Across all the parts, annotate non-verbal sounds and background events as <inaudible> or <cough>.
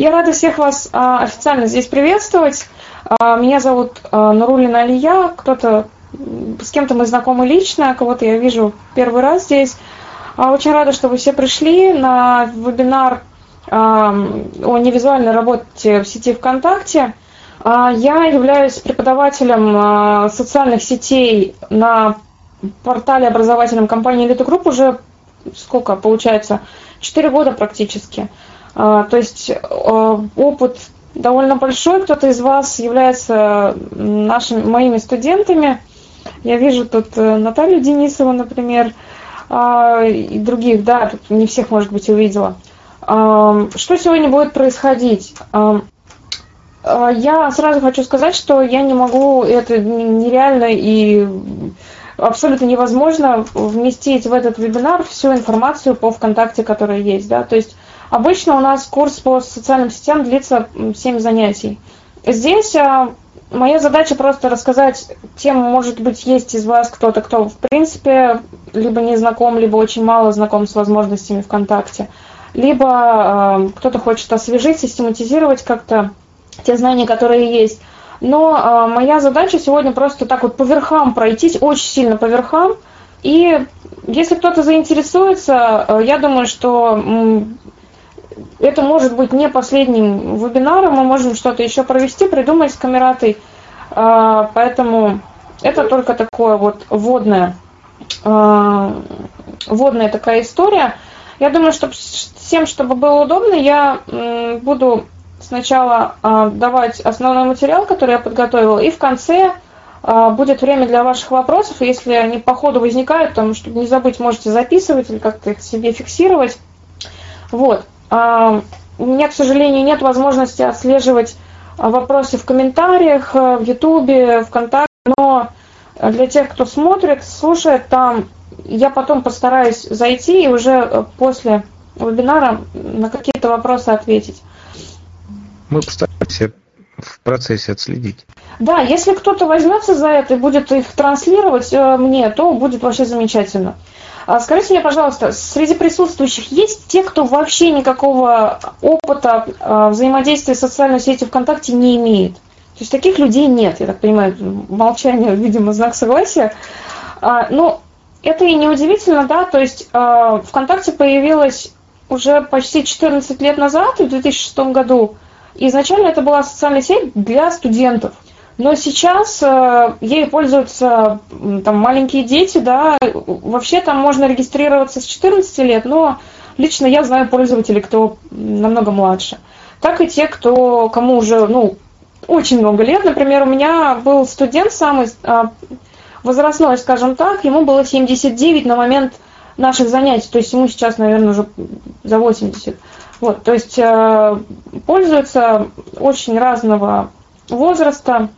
Я рада всех вас а, официально здесь приветствовать. А, меня зовут а, Нурулина Алия. Кто-то с кем-то мы знакомы лично, кого-то я вижу первый раз здесь. Очень рада, что вы все пришли на вебинар о невизуальной работе в сети ВКонтакте. Я являюсь преподавателем социальных сетей на портале образовательном компании Elite Group уже сколько получается? Четыре года практически. А, то есть а, опыт довольно большой. Кто-то из вас является нашими, моими студентами. Я вижу тут э, Наталью Денисову, например, а, и других, да, тут не всех, может быть, увидела. Что сегодня будет происходить? Я сразу хочу сказать, что я не могу, это нереально и абсолютно невозможно вместить в этот вебинар всю информацию по ВКонтакте, которая есть, да, то есть Обычно у нас курс по социальным сетям длится 7 занятий. Здесь а, моя задача просто рассказать тем, может быть, есть из вас кто-то, кто в принципе либо не знаком, либо очень мало знаком с возможностями ВКонтакте, либо а, кто-то хочет освежить, систематизировать как-то те знания, которые есть. Но а, моя задача сегодня просто так вот по верхам пройтись, очень сильно по верхам. И если кто-то заинтересуется, я думаю, что это может быть не последним вебинаром, мы можем что-то еще провести, придумать с камератой. А, поэтому это только такое вот вводное, а, вводная такая история. Я думаю, что всем, чтобы было удобно, я буду сначала а, давать основной материал, который я подготовила, и в конце будет время для ваших вопросов. Если они по ходу возникают, там, чтобы не забыть, можете записывать или как-то их себе фиксировать. Вот. А, у меня, к сожалению, нет возможности отслеживать а, вопросы в комментариях, э, в Ютубе, ВКонтакте, но для тех, кто смотрит, слушает там, я потом постараюсь зайти и уже э, после вебинара на какие-то вопросы ответить. Мы постараемся в процессе отследить. Да, если кто-то возьмется за это и будет их транслировать э, мне, то будет вообще замечательно. А скажите мне, пожалуйста, среди присутствующих есть те, кто вообще никакого опыта а, взаимодействия с социальной сетью ВКонтакте не имеет? То есть таких людей нет, я так понимаю, молчание, видимо, знак согласия. А, ну, это и не удивительно, да, то есть ВКонтакте появилась уже почти 14 лет назад, в 2006 году. Изначально это была социальная сеть для студентов – но сейчас э, ею пользуются там маленькие дети, да, вообще там можно регистрироваться с 14 лет, но лично я знаю пользователей, кто намного младше. Так и те, кто, кому уже, ну, очень много лет. Например, у меня был студент самый а, возрастной, скажем так, ему было 79 на момент наших занятий, то есть ему сейчас, наверное, уже за 80. Вот, то есть э, пользуются очень разного возраста,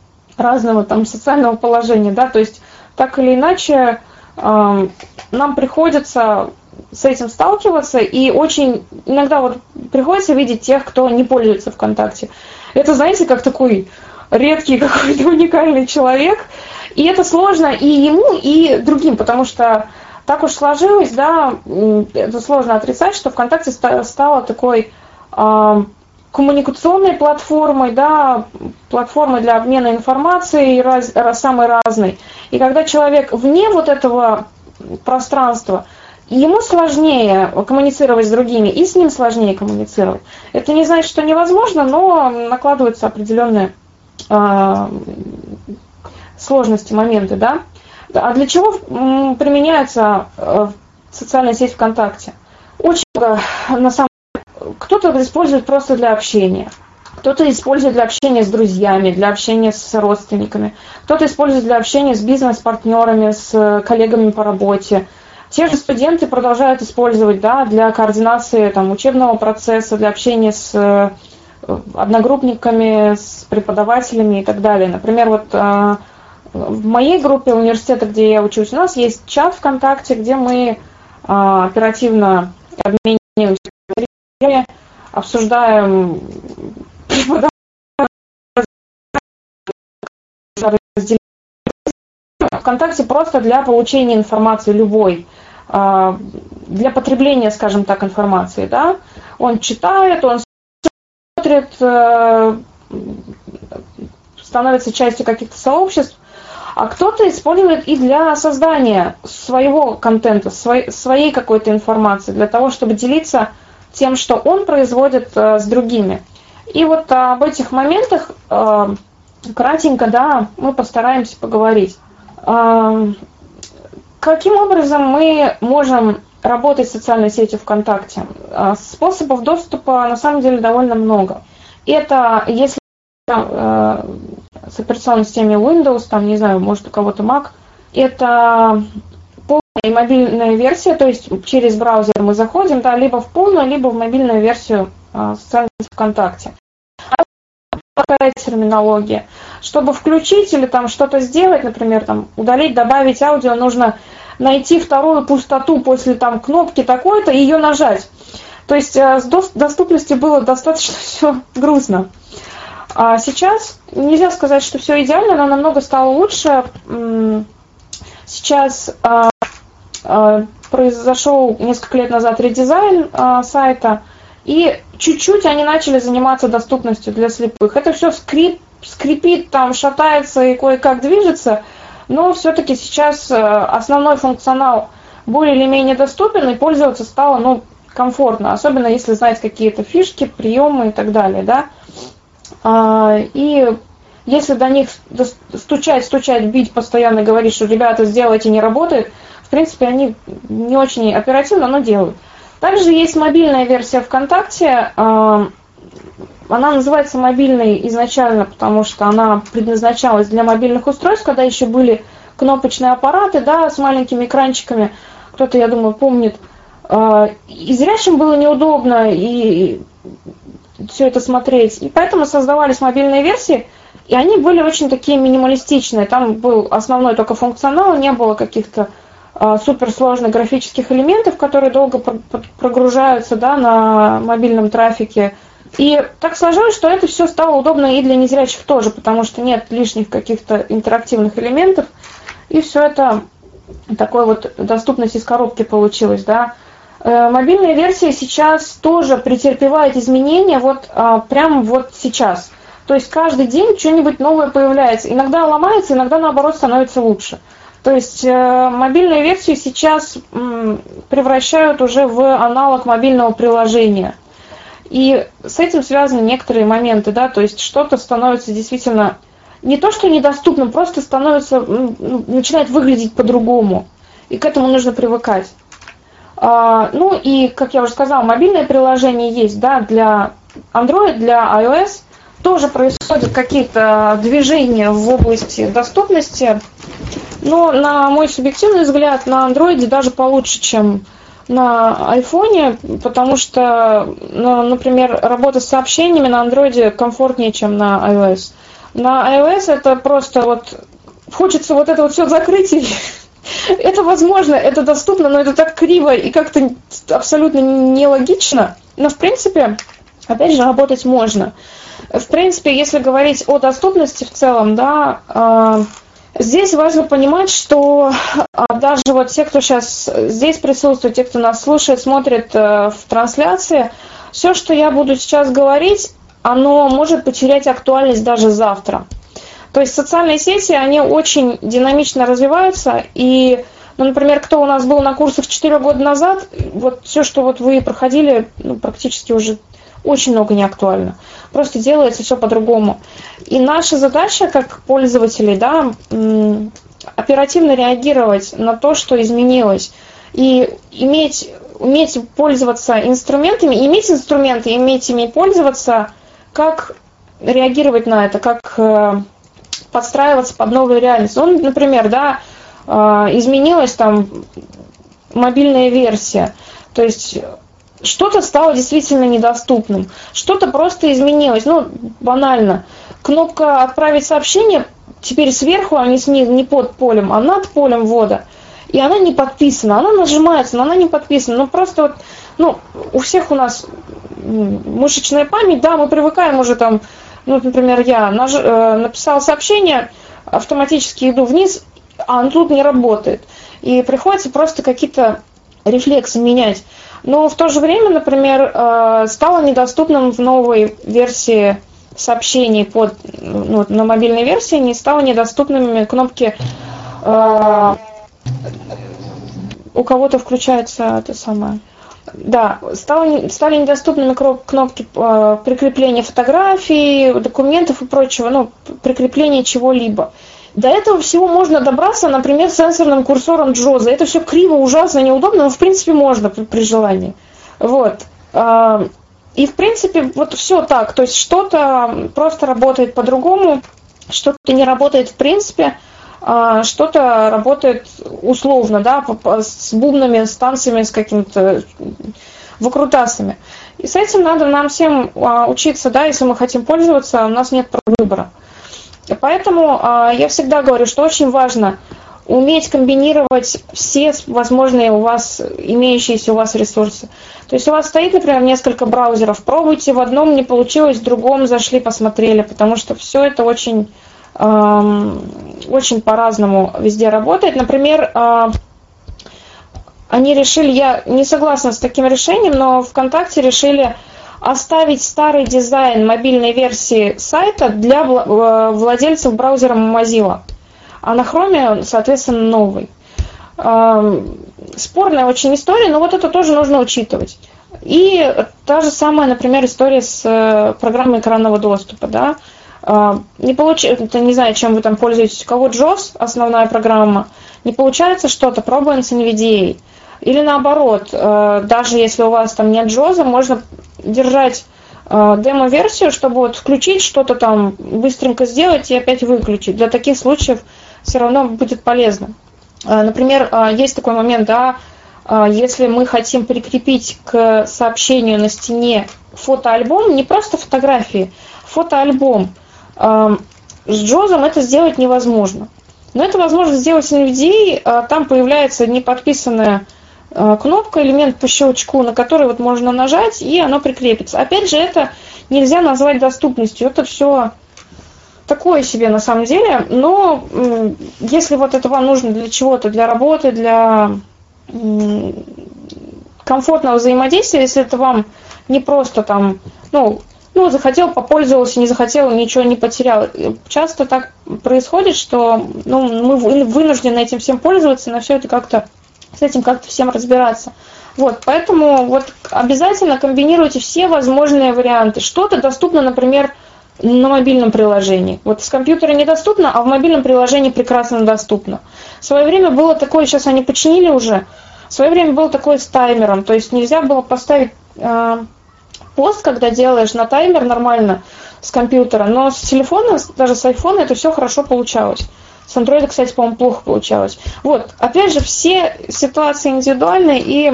разного там социального положения, да, то есть так или иначе э, нам приходится с этим сталкиваться, и очень иногда вот приходится видеть тех, кто не пользуется ВКонтакте. Это, знаете, как такой редкий <laughs> какой-то уникальный человек, и это сложно и ему, и другим, потому что так уж сложилось, да, это сложно отрицать, что ВКонтакте стало такой э, коммуникационной платформой, да, платформой для обмена информацией раз, самой разной. И когда человек вне вот этого пространства, ему сложнее коммуницировать с другими, и с ним сложнее коммуницировать. Это не значит, что невозможно, но накладываются определенные э, сложности, моменты, да. А для чего применяется э, социальная сеть ВКонтакте? Очень много, на самом кто-то использует просто для общения. Кто-то использует для общения с друзьями, для общения с родственниками. Кто-то использует для общения с бизнес-партнерами, с коллегами по работе. Те же студенты продолжают использовать да, для координации там, учебного процесса, для общения с э, одногруппниками, с преподавателями и так далее. Например, вот э, в моей группе университета, где я учусь, у нас есть чат ВКонтакте, где мы э, оперативно обмениваемся обсуждаем ВКонтакте просто для получения информации любой, а, для потребления, скажем так, информации, да. Он читает, он смотрит, становится частью каких-то сообществ, а кто-то использует и для создания своего контента, своей какой-то информации, для того, чтобы делиться тем, что он производит э, с другими. И вот об этих моментах э, кратенько, да, мы постараемся поговорить. Э, каким образом мы можем работать с социальной сетью ВКонтакте? Способов доступа на самом деле довольно много. Это если с операционной системой Windows, там, не знаю, может у кого-то Mac, это полная мобильная версия, то есть через браузер мы заходим, да, либо в полную, либо в мобильную версию э, социальной ВКонтакте. Какая терминология? Чтобы включить или там что-то сделать, например, там удалить, добавить аудио, нужно найти вторую пустоту после там кнопки такой-то и ее нажать. То есть э, с доступностью было достаточно <laughs> все грустно. А сейчас нельзя сказать, что все идеально, но намного стало лучше. Сейчас а, а, произошел несколько лет назад редизайн а, сайта, и чуть-чуть они начали заниматься доступностью для слепых. Это все скрип, скрипит, там шатается и кое-как движется, но все-таки сейчас основной функционал более или менее доступен, и пользоваться стало ну, комфортно, особенно если знать какие-то фишки, приемы и так далее. Да? А, и если до них стучать, стучать, бить постоянно, говорить, что ребята, сделайте, не работает, принципе, они не очень оперативно, но делают. Также есть мобильная версия ВКонтакте. А, она называется мобильной изначально, потому что она предназначалась для мобильных устройств, когда еще были кнопочные аппараты, да, с маленькими экранчиками. Кто-то, я думаю, помнит. А, и зрящим было неудобно, и все это смотреть. И поэтому создавались мобильные версии, и они были очень такие минималистичные. Там был основной только функционал, не было каких-то суперсложных графических элементов, которые долго про прогружаются да, на мобильном трафике. И так сложилось, что это все стало удобно и для незрячих тоже, потому что нет лишних каких-то интерактивных элементов, и все это такой вот доступность из коробки получилось, да. Э, мобильная версия сейчас тоже претерпевает изменения вот а, прямо вот сейчас. То есть каждый день что-нибудь новое появляется. Иногда ломается, иногда наоборот становится лучше. То есть э, мобильную версию сейчас превращают уже в аналог мобильного приложения. И с этим связаны некоторые моменты, да, то есть что-то становится действительно не то, что недоступным, просто становится, начинает выглядеть по-другому. И к этому нужно привыкать. А, ну и, как я уже сказала, мобильное приложение есть да, для Android, для iOS. Тоже происходят какие-то движения в области доступности. Но, на мой субъективный взгляд, на Android даже получше, чем на iPhone, потому что, ну, например, работа с сообщениями на Android комфортнее, чем на iOS. На iOS это просто вот хочется вот это вот все закрыть и <laughs> это возможно, это доступно, но это так криво и как-то абсолютно нелогично. Но, в принципе, опять же, работать можно. В принципе, если говорить о доступности в целом, да, э, здесь важно понимать, что э, даже вот те, кто сейчас здесь присутствует, те, кто нас слушает, смотрит э, в трансляции, все, что я буду сейчас говорить, оно может потерять актуальность даже завтра. То есть социальные сети, они очень динамично развиваются, и, ну, например, кто у нас был на курсах 4 года назад, вот все, что вот вы проходили, ну, практически уже очень много не актуально. Просто делается все по-другому. И наша задача, как пользователей, да, оперативно реагировать на то, что изменилось. И иметь, уметь пользоваться инструментами, иметь инструменты, иметь ими пользоваться, как реагировать на это, как э, подстраиваться под новую реальность. Ну, например, да, а, изменилась там мобильная версия, то есть что-то стало действительно недоступным, что-то просто изменилось, ну, банально. Кнопка «Отправить сообщение» теперь сверху, а не снизу, не под полем, а над полем ввода. И она не подписана, она нажимается, но она не подписана. Ну, просто вот, ну, у всех у нас мышечная память, да, мы привыкаем уже там ну, например, я наж... Э, написал сообщение, автоматически иду вниз, а он тут не работает. И приходится просто какие-то рефлексы менять. Но в то же время, например, э, стало недоступным в новой версии сообщений под, ну, на мобильной версии, не стало недоступными кнопки э, у кого-то включается это самое. Да, стало, стали недоступными кнопки э, прикрепления фотографий, документов и прочего, ну, прикрепления чего-либо. До этого всего можно добраться, например, сенсорным курсором Джоза. Это все криво, ужасно, неудобно, но в принципе можно при, при желании. Вот. А, и в принципе вот все так. То есть что-то просто работает по-другому, что-то не работает в принципе, а, что-то работает условно, да, с бубнами, с танцами, с какими-то выкрутасами. И с этим надо нам всем а, учиться, да, если мы хотим пользоваться, у нас нет выбора. Поэтому а, я всегда говорю, что очень важно уметь комбинировать все возможные у вас, имеющиеся у вас ресурсы. То есть у вас стоит, например, несколько браузеров, пробуйте, в одном не получилось, в другом зашли, посмотрели, потому что все это очень, эм, очень по-разному везде работает. Например, э, они решили, я не согласна с таким решением, но ВКонтакте решили оставить старый дизайн мобильной версии сайта для э, владельцев браузера Mozilla, а на Chrome, соответственно, новый. Спорная очень история, но вот это тоже нужно учитывать. И та же самая, например, история с э, программой экранного доступа. Да? Не получается, не знаю, чем вы там пользуетесь, у кого JOS, основная программа, не получается что-то, пробуем с NVDA. Или наоборот, э, даже если у вас там нет джоза, можно держать э, демо-версию, чтобы вот включить что-то там, быстренько сделать и опять выключить. Для таких случаев все равно будет полезно. Э, например, есть такой момент, да, если мы хотим прикрепить к сообщению на стене фотоальбом, не просто фотографии, фотоальбом, с Джозом это сделать невозможно. Но это возможно сделать NVDA, там появляется неподписанная кнопка, элемент по щелчку, на который вот можно нажать, и оно прикрепится. Опять же, это нельзя назвать доступностью, это все такое себе на самом деле, но если вот это вам нужно для чего-то, для работы, для комфортного взаимодействия, если это вам не просто там, ну, ну, захотел, попользовался, не захотел, ничего не потерял. Часто так происходит, что ну, мы вынуждены этим всем пользоваться, на все это как-то с этим как-то всем разбираться. Вот, поэтому вот обязательно комбинируйте все возможные варианты. Что-то доступно, например, на мобильном приложении. Вот с компьютера недоступно, а в мобильном приложении прекрасно доступно. В свое время было такое, сейчас они починили уже, в свое время было такое с таймером, то есть нельзя было поставить э, пост, когда делаешь на таймер нормально с компьютера, но с телефона, даже с айфона это все хорошо получалось. С Android, кстати, по-моему, плохо получалось. Вот, опять же, все ситуации индивидуальны, и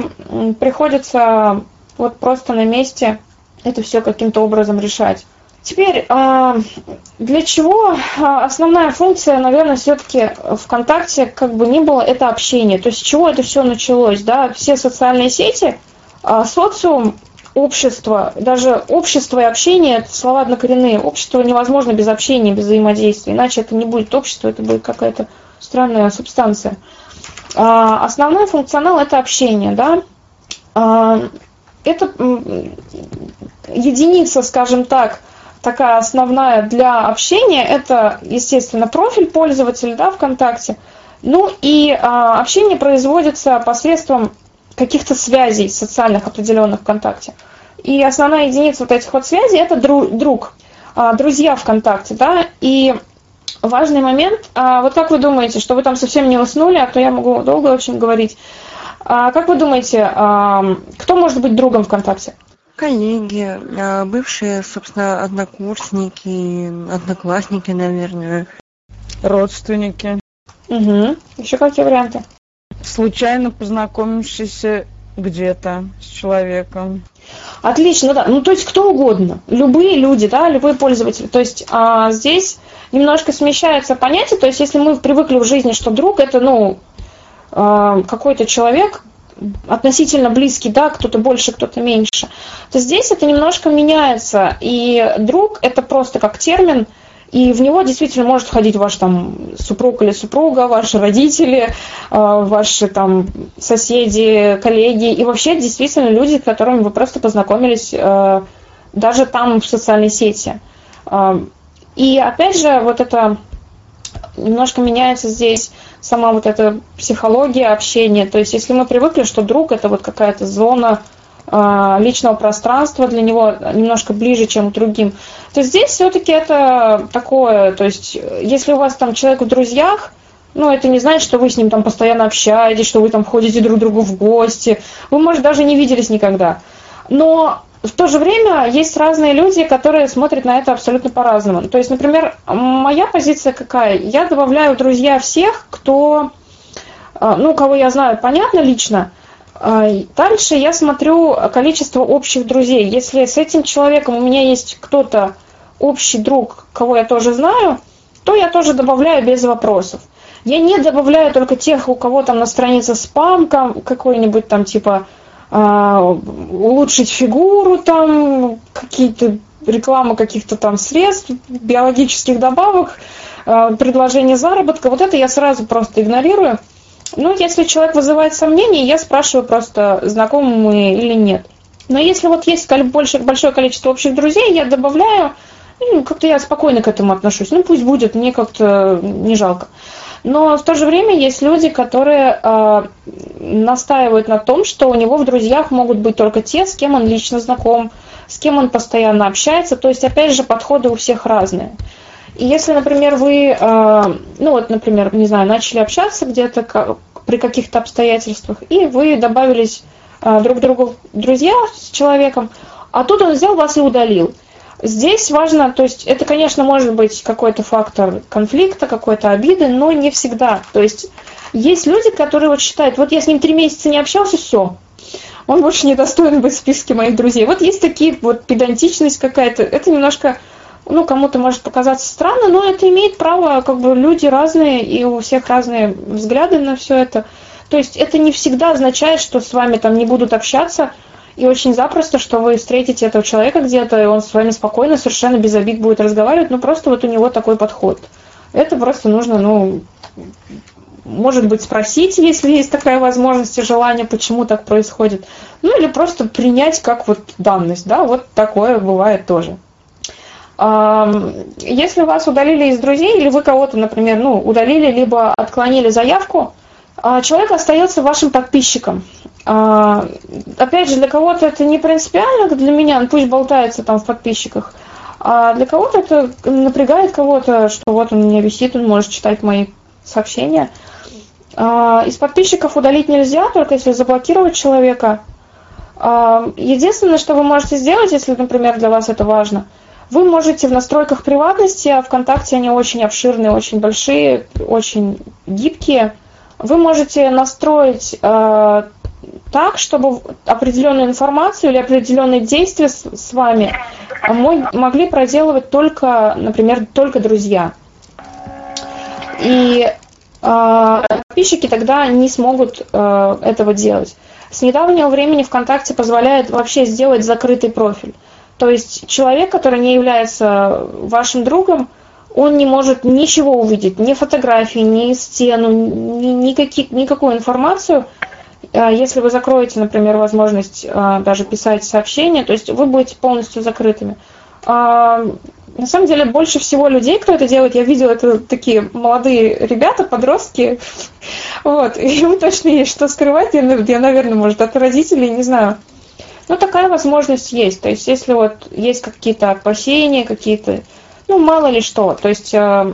приходится вот просто на месте это все каким-то образом решать. Теперь, а, для чего а, основная функция, наверное, все-таки ВКонтакте, как бы ни было, это общение. То есть с чего это все началось, да? Все социальные сети, а, социум общество, даже общество и общение, это слова однокоренные. Общество невозможно без общения, без взаимодействия, иначе это не будет общество, это будет какая-то странная субстанция. А, основной функционал – это общение, да. А, это единица, скажем так, такая основная для общения, это, естественно, профиль пользователя, да, ВКонтакте. Ну и а, общение производится посредством каких-то связей социальных определенных ВКонтакте. И основная единица вот этих вот связей это друг, друг а, друзья ВКонтакте, да, и важный момент, а, вот как вы думаете, что вы там совсем не уснули, а то я могу долго очень говорить, а, как вы думаете, кто может быть другом ВКонтакте? Коллеги, бывшие, собственно, однокурсники, одноклассники, наверное. Родственники. Угу. Еще какие варианты? Случайно познакомившийся где-то с человеком. Отлично, да. Ну, то есть кто угодно. Любые люди, да, любые пользователи. То есть а, здесь немножко смещается понятие. То есть если мы привыкли в жизни, что друг это, ну, а, какой-то человек, относительно близкий, да, кто-то больше, кто-то меньше, то здесь это немножко меняется. И друг это просто как термин, И в него действительно может входить ваш там супруг или супруга, ваши родители, а, ваши там соседи, коллеги и вообще действительно люди, с которыми вы просто познакомились а, даже там в социальной сети. А, и опять же, вот это немножко меняется здесь сама вот эта психология общения. То есть если мы привыкли, что друг это вот какая-то зона личного пространства для него немножко ближе, чем другим, то здесь все-таки это такое, то есть если у вас там человек в друзьях, ну, это не значит, что вы с ним там постоянно общаетесь, что вы там ходите друг к другу в гости. Вы, может, даже не виделись никогда. Но в то же время есть разные люди, которые смотрят на это абсолютно по-разному. То есть, например, моя позиция какая? Я добавляю в друзья всех, кто, а, ну, кого я знаю, понятно, лично. А, дальше я смотрю количество общих друзей. Если с этим человеком у меня есть кто-то общий друг, кого я тоже знаю, то я тоже добавляю без вопросов. Я не добавляю только тех, у кого там на странице спам какой-нибудь там типа а, улучшить фигуру, там какие-то реклама каких-то там средств, биологических добавок, а, предложение заработка. Вот это я сразу просто игнорирую. Ну, если человек вызывает сомнения, я спрашиваю просто, знакомы мы или нет. Но если вот есть больше, большое количество общих друзей, я добавляю, ну, как-то я спокойно к этому отношусь. Ну, пусть будет, мне как-то не жалко. Но в то же время есть люди, которые э, настаивают на том, что у него в друзьях могут быть только те, с кем он лично знаком, с кем он постоянно общается. То есть, опять же, подходы у всех разные. И если, например, вы, э, ну вот, например, не знаю, начали общаться где-то при каких-то обстоятельствах, и вы добавились э, друг другу друзья с человеком, а тут он взял вас и удалил – Здесь важно, то есть это, конечно, может быть какой-то фактор конфликта, какой-то обиды, но не всегда. То есть есть люди, которые вот считают, вот я с ним три месяца не общался, все, он больше не достоин быть в списке моих друзей. Вот есть такие вот педантичность какая-то, это немножко, ну, кому-то может показаться странно, но это имеет право, как бы люди разные, и у всех разные взгляды на все это. То есть это не всегда означает, что с вами там не будут общаться, и очень запросто, что вы встретите этого человека где-то, и он с вами спокойно, совершенно без обид будет разговаривать, ну просто вот у него такой подход. Это просто нужно, ну, может быть, спросить, если есть такая возможность и желание, почему так происходит. Ну или просто принять как вот данность, да, вот такое бывает тоже. Если вас удалили из друзей, или вы кого-то, например, ну, удалили, либо отклонили заявку, а, человек остается вашим подписчиком. А, опять же, для кого-то это не принципиально, для меня, пусть болтается там в подписчиках, а для кого-то это напрягает кого-то, что вот он меня висит, он может читать мои сообщения. А, из подписчиков удалить нельзя, только если заблокировать человека. Единственное, что вы можете сделать, если, например, для вас это важно, вы можете в настройках приватности, а ВКонтакте они очень обширные, очень большие, очень гибкие, вы можете настроить э, так, чтобы определенную информацию или определенные действия с, с вами могли проделывать только, например, только друзья. И э, подписчики тогда не смогут э, этого делать. С недавнего времени ВКонтакте позволяет вообще сделать закрытый профиль. То есть человек, который не является вашим другом, он не может ничего увидеть, ни фотографии, ни стену, ни, никаких, никакую информацию. А если вы закроете, например, возможность а, даже писать сообщения, то есть вы будете полностью закрытыми. А, на самом деле больше всего людей, кто это делает, я видела, это такие молодые ребята, подростки. <laughs> Вот, им точно есть что скрывать, я, я наверное, может, от родителей, не знаю. Но такая возможность есть. То есть, если вот есть какие-то опасения, какие-то ну, мало ли что. То есть, э,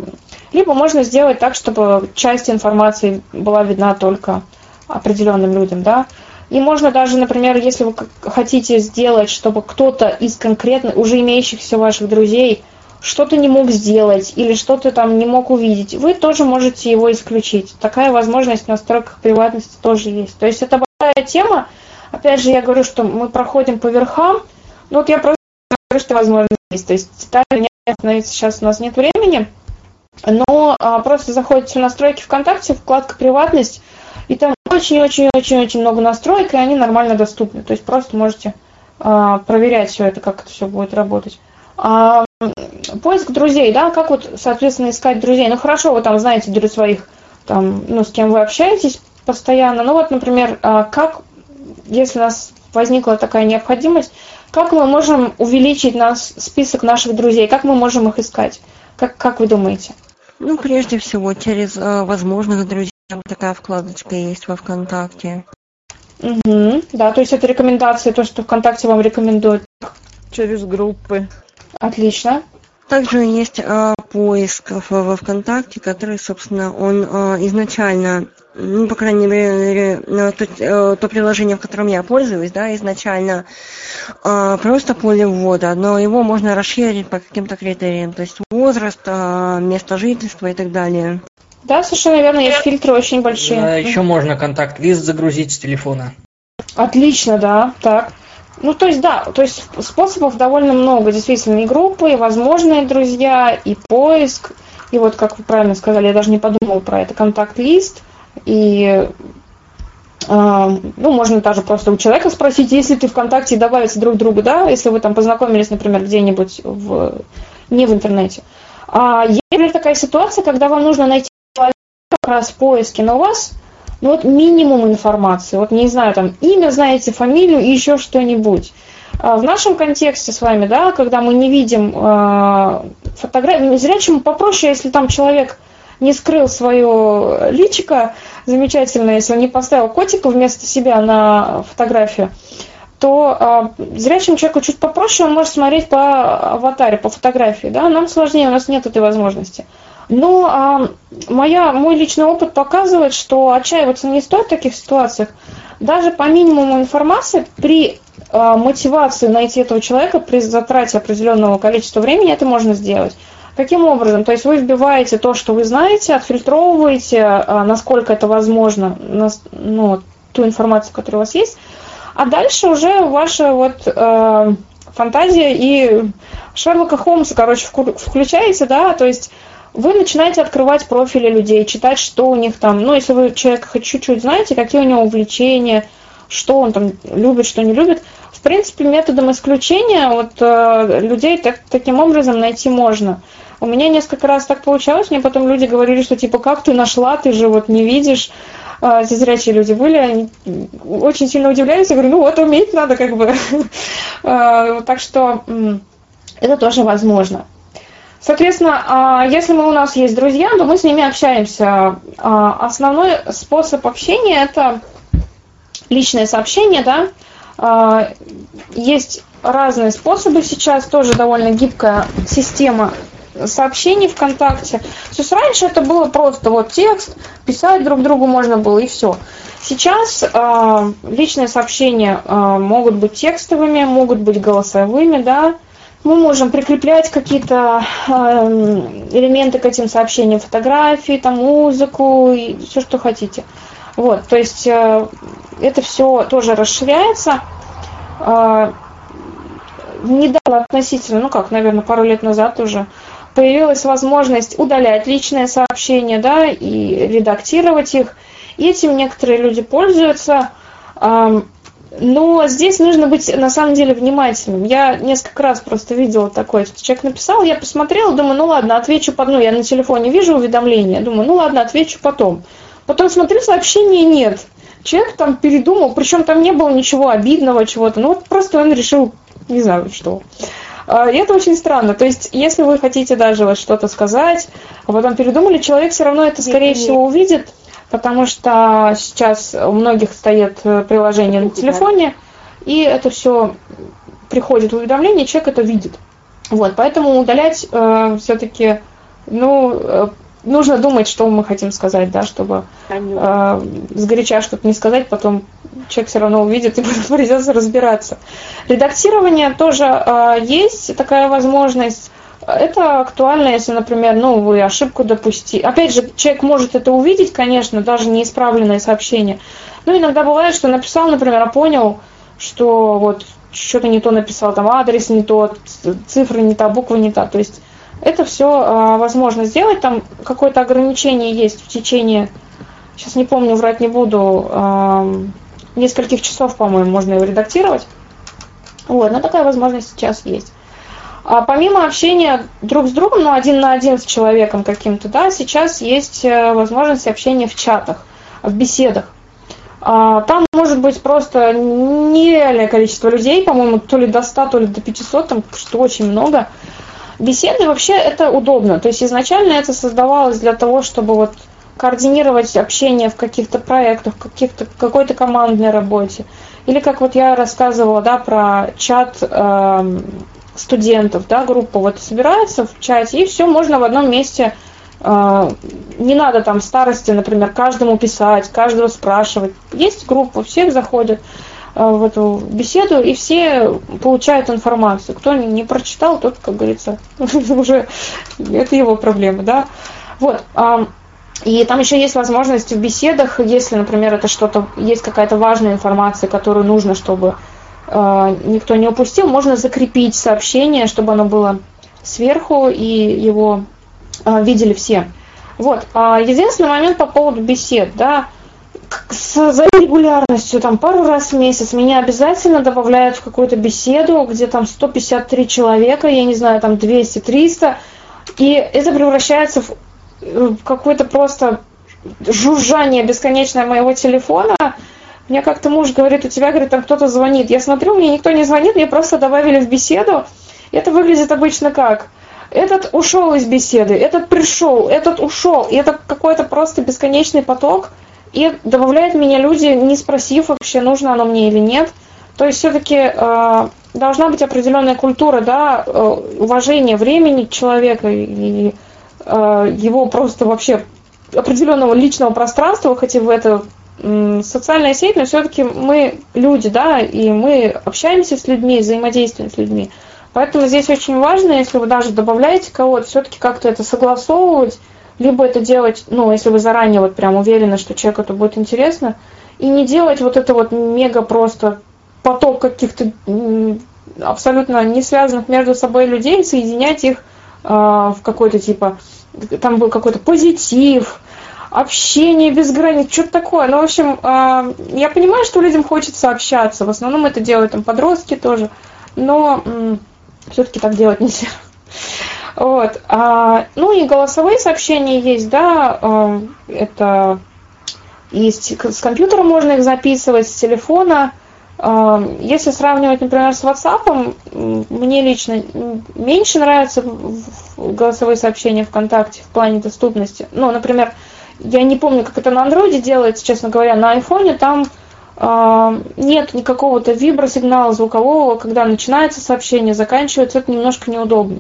либо можно сделать так, чтобы часть информации была видна только определенным людям, да. И можно даже, например, если вы хотите сделать, чтобы кто-то из конкретно уже имеющихся ваших друзей что-то не мог сделать или что-то там не мог увидеть, вы тоже можете его исключить. Такая возможность в настройках приватности тоже есть. То есть это большая тема. Опять же, я говорю, что мы проходим по верхам. Ну вот я просто говорю, что возможно есть. То есть детали остановиться сейчас у нас нет времени, но а, просто заходите в настройки ВКонтакте, вкладка «Приватность», и там очень-очень-очень-очень много настроек, и они нормально доступны. То есть просто можете а, проверять все это, как это все будет работать. А, поиск друзей, да, как вот, соответственно, искать друзей. Ну, хорошо, вы там знаете друзей своих, там, ну, с кем вы общаетесь постоянно. Ну, вот, например, а, как, если у нас возникла такая необходимость, как мы можем увеличить нас, список наших друзей, как мы можем их искать? Как, как вы думаете? Ну, прежде всего, через э, возможных друзей. Такая вкладочка есть во ВКонтакте. Угу, да, то есть это рекомендации, то, что ВКонтакте вам рекомендует. Через группы. Отлично. Также есть э, поиск во ВКонтакте, который, собственно, он э, изначально, ну, по крайней мере, э, то, э, то приложение, в котором я пользуюсь, да, изначально э, просто поле ввода, но его можно расширить по каким-то критериям, то есть возраст, э, место жительства и так далее. Да, совершенно верно, есть фильтры очень большие. Да, еще можно контакт-лист загрузить с телефона. Отлично, да, так. Ну, то есть, да, то есть способов довольно много, действительно, и группы, и возможные друзья, и поиск, и вот, как вы правильно сказали, я даже не подумала про это, контакт-лист, и, э, ну, можно даже просто у человека спросить, если ты ВКонтакте добавиться друг к другу, да, если вы там познакомились, например, где-нибудь в, не в интернете. А есть такая ситуация, когда вам нужно найти человека как раз в поиске, но у вас ну вот минимум информации, вот не знаю, там имя знаете, фамилию и еще что-нибудь. А в нашем контексте с вами, да, когда мы не видим э, фотографии, зрячему попроще, если там человек не скрыл свое личико, замечательно, если он не поставил котика вместо себя на фотографию, то э, зрячему человеку чуть попроще, он может смотреть по аватаре, по фотографии, да, нам сложнее, у нас нет этой возможности. Но а, моя, мой личный опыт показывает, что отчаиваться не стоит в таких ситуациях. Даже по минимуму информации при а, мотивации найти этого человека, при затрате определенного количества времени это можно сделать. Каким образом? То есть вы вбиваете то, что вы знаете, отфильтровываете, а, насколько это возможно, ну, ту информацию, которая у вас есть, а дальше уже ваша вот э, фантазия и Шерлока Холмса, короче, включаете, да, то есть вы начинаете открывать профили людей, читать, что у них там, ну, если вы человека хоть чуть-чуть знаете, какие у него увлечения, что он там любит, что не любит. В принципе, методом исключения вот э, людей так, таким образом найти можно. У меня несколько раз так получалось, мне потом люди говорили, что типа, как ты нашла, ты же вот не видишь. Э, зрячие люди были, они очень сильно удивлялись, я говорю, ну вот уметь надо как бы. <laughs> Э, так что это тоже возможно. Соответственно, а, если мы у нас есть друзья, то мы с ними общаемся. А, основной способ общения это личное сообщение, да. А, есть разные способы сейчас, тоже довольно гибкая система сообщений ВКонтакте. То есть раньше это было просто вот текст, писать друг другу можно было и все. Сейчас э, личные сообщения э, могут быть текстовыми, могут быть голосовыми, да, мы можем прикреплять какие-то э, элементы к этим сообщениям, фотографии, там, музыку, и все, что хотите. Вот, то есть э, это все тоже расширяется. Э, недавно относительно, ну как, наверное, пару лет назад уже, появилась возможность удалять личные сообщения, да, и редактировать их. И этим некоторые люди пользуются. Но здесь нужно быть на самом деле внимательным. Я несколько раз просто видела такое, что человек написал, я посмотрела, думаю, ну ладно, отвечу по ну, я на телефоне вижу уведомление, думаю, ну ладно, отвечу потом. Потом смотрю, сообщения нет. Человек там передумал, причем там не было ничего обидного, чего-то. Ну вот просто он решил, не знаю что. А, и это очень странно. То есть, если вы хотите даже вот что-то сказать, а потом передумали, человек все равно это, скорее всего, увидит, потому что сейчас у многих стоит э, приложение на телефоне, и это все приходит в уведомление, человек это видит. Вот, поэтому удалять э, все-таки, ну, э, нужно думать, что мы хотим сказать, да, чтобы э, сгоряча что-то не сказать, потом человек все равно увидит и <laughs> придется разбираться. Редактирование тоже э, есть такая возможность. Это актуально, если, например, ну, вы ошибку допустили. Опять же, человек может это увидеть, конечно, даже неисправленное сообщение. Но иногда бывает, что написал, например, а понял, что вот что-то не то написал, там адрес не тот, цифры не та, буква не та. То есть это все а, возможно сделать. Там какое-то ограничение есть в течение, сейчас не помню, врать не буду, а, нескольких часов, по-моему, можно его редактировать. Вот, но такая возможность сейчас есть. А помимо общения друг с другом, ну, один на один с человеком каким-то, да, сейчас есть э, возможность общения в чатах, в беседах. А, там может быть просто нереальное количество людей, по-моему, то ли до 100, то ли до 500, там что очень много. Беседы вообще это удобно. То есть изначально это создавалось для того, чтобы вот координировать общение в каких-то проектах, каких-то, какой-то командной работе. Или как вот я рассказывала, да, про чат э, студентов, да, группа вот собирается в чате, и все можно в одном месте э, не надо там старости, например, каждому писать, каждого спрашивать. Есть группа, всех заходят э, в эту беседу, и все получают информацию. Кто не прочитал, тот, как говорится, <laughs> уже это его проблема, да. Вот. И там еще есть возможность в беседах, если, например, это что-то, есть какая-то важная информация, которую нужно, чтобы никто не упустил, можно закрепить сообщение, чтобы оно было сверху и его э, видели все. Вот. А единственный момент по поводу бесед, да, с, за регулярностью, там пару раз в месяц меня обязательно добавляют в какую-то беседу, где там 153 человека, я не знаю, там 200-300, и это превращается в какое-то просто жужжание бесконечное моего телефона. Мне как-то муж говорит, у тебя, говорит, там кто-то звонит. Я смотрю, мне никто не звонит, мне просто добавили в беседу. Это выглядит обычно как? Этот ушел из беседы, этот пришел, этот ушел. И это какой-то просто бесконечный поток. И добавляют меня люди, не спросив вообще, нужно оно мне или нет. То есть все-таки э, должна быть определенная культура, да, э, уважение времени человека и Э, его просто вообще определенного личного пространства, хотя в это социальная сеть, но все-таки мы люди, да, и мы общаемся с людьми, взаимодействуем с людьми. Поэтому здесь очень важно, если вы даже добавляете кого-то, все-таки как-то это согласовывать, либо это делать, ну, если вы заранее вот прям уверены, что человеку это будет интересно, и не делать вот это вот мега просто поток каких-то абсолютно не связанных между собой людей, соединять их э, в какой-то типа там был какой-то позитив, общение без границ, что-то такое. Ну, в общем, а, я понимаю, что людям хочется общаться. В основном это делают там подростки тоже. Но все-таки так делать нельзя. Вот. А, ну и голосовые сообщения есть, да, а, это есть с компьютера можно их записывать, с телефона. Если сравнивать, например, с WhatsApp, мне лично меньше нравятся голосовые сообщения ВКонтакте в плане доступности. Ну, например, я не помню, как это на андроиде делается, честно говоря, на айфоне там э, нет никакого-то вибросигнала звукового, когда начинается сообщение, заканчивается, это немножко неудобно.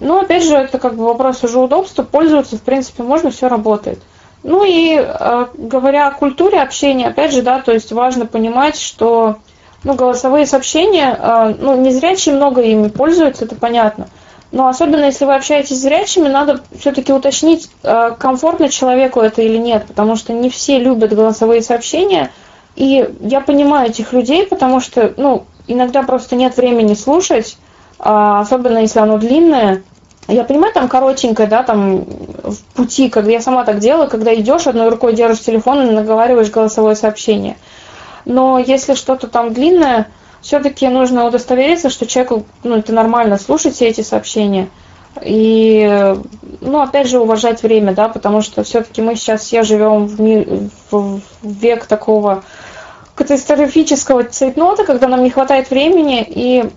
Но, опять же, это как бы вопрос уже удобства, пользоваться, в принципе, можно, все работает. Ну и э, говоря о культуре общения, опять же, да, то есть важно понимать, что ну, голосовые сообщения, э, ну, зрячие много ими пользуются, это понятно. Но особенно если вы общаетесь с зрячими, надо все-таки уточнить, э, комфортно человеку это или нет, потому что не все любят голосовые сообщения. И я понимаю этих людей, потому что, ну, иногда просто нет времени слушать, а особенно если оно длинное. Я понимаю, там коротенькое, да, там в пути, когда я сама так делаю, когда идешь, одной рукой держишь телефон и наговариваешь голосовое сообщение. Но если что-то там длинное, все-таки нужно удостовериться, что человеку, ну, это нормально слушать все эти сообщения. И, ну, опять же, уважать время, да, потому что все-таки мы сейчас все живем в, мир, в век такого катастрофического цейтнота, когда нам не хватает времени, и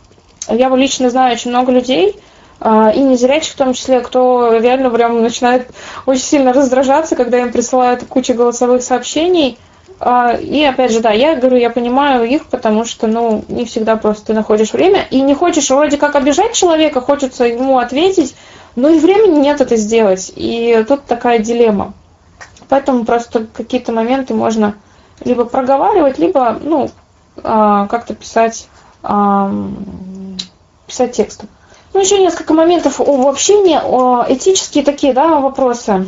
я лично знаю очень много людей, а, и незрячих в том числе, кто реально прям начинает очень сильно раздражаться, когда им присылают кучу голосовых сообщений. А, и опять же, да, я говорю, я понимаю их, потому что, ну, не всегда просто ты находишь время, и не хочешь вроде как обижать человека, хочется ему ответить, но и времени нет это сделать. И тут такая дилемма. Поэтому просто какие-то моменты можно либо проговаривать, либо, ну, а, как-то писать, писать текстом. Ну, еще несколько моментов об общении, этические такие, да, вопросы.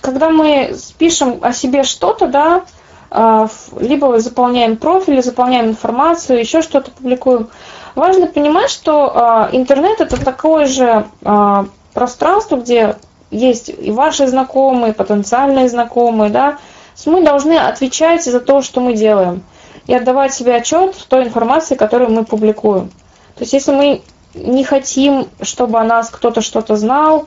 Когда мы пишем о себе что-то, да, а, либо заполняем профили, заполняем информацию, еще что-то публикуем, важно понимать, что а, интернет это такое же а, пространство, где есть и ваши знакомые, потенциальные знакомые, да, мы должны отвечать за то, что мы делаем, и отдавать себе отчет в той информации, которую мы публикуем. То есть, если мы не хотим, чтобы о нас кто-то что-то знал,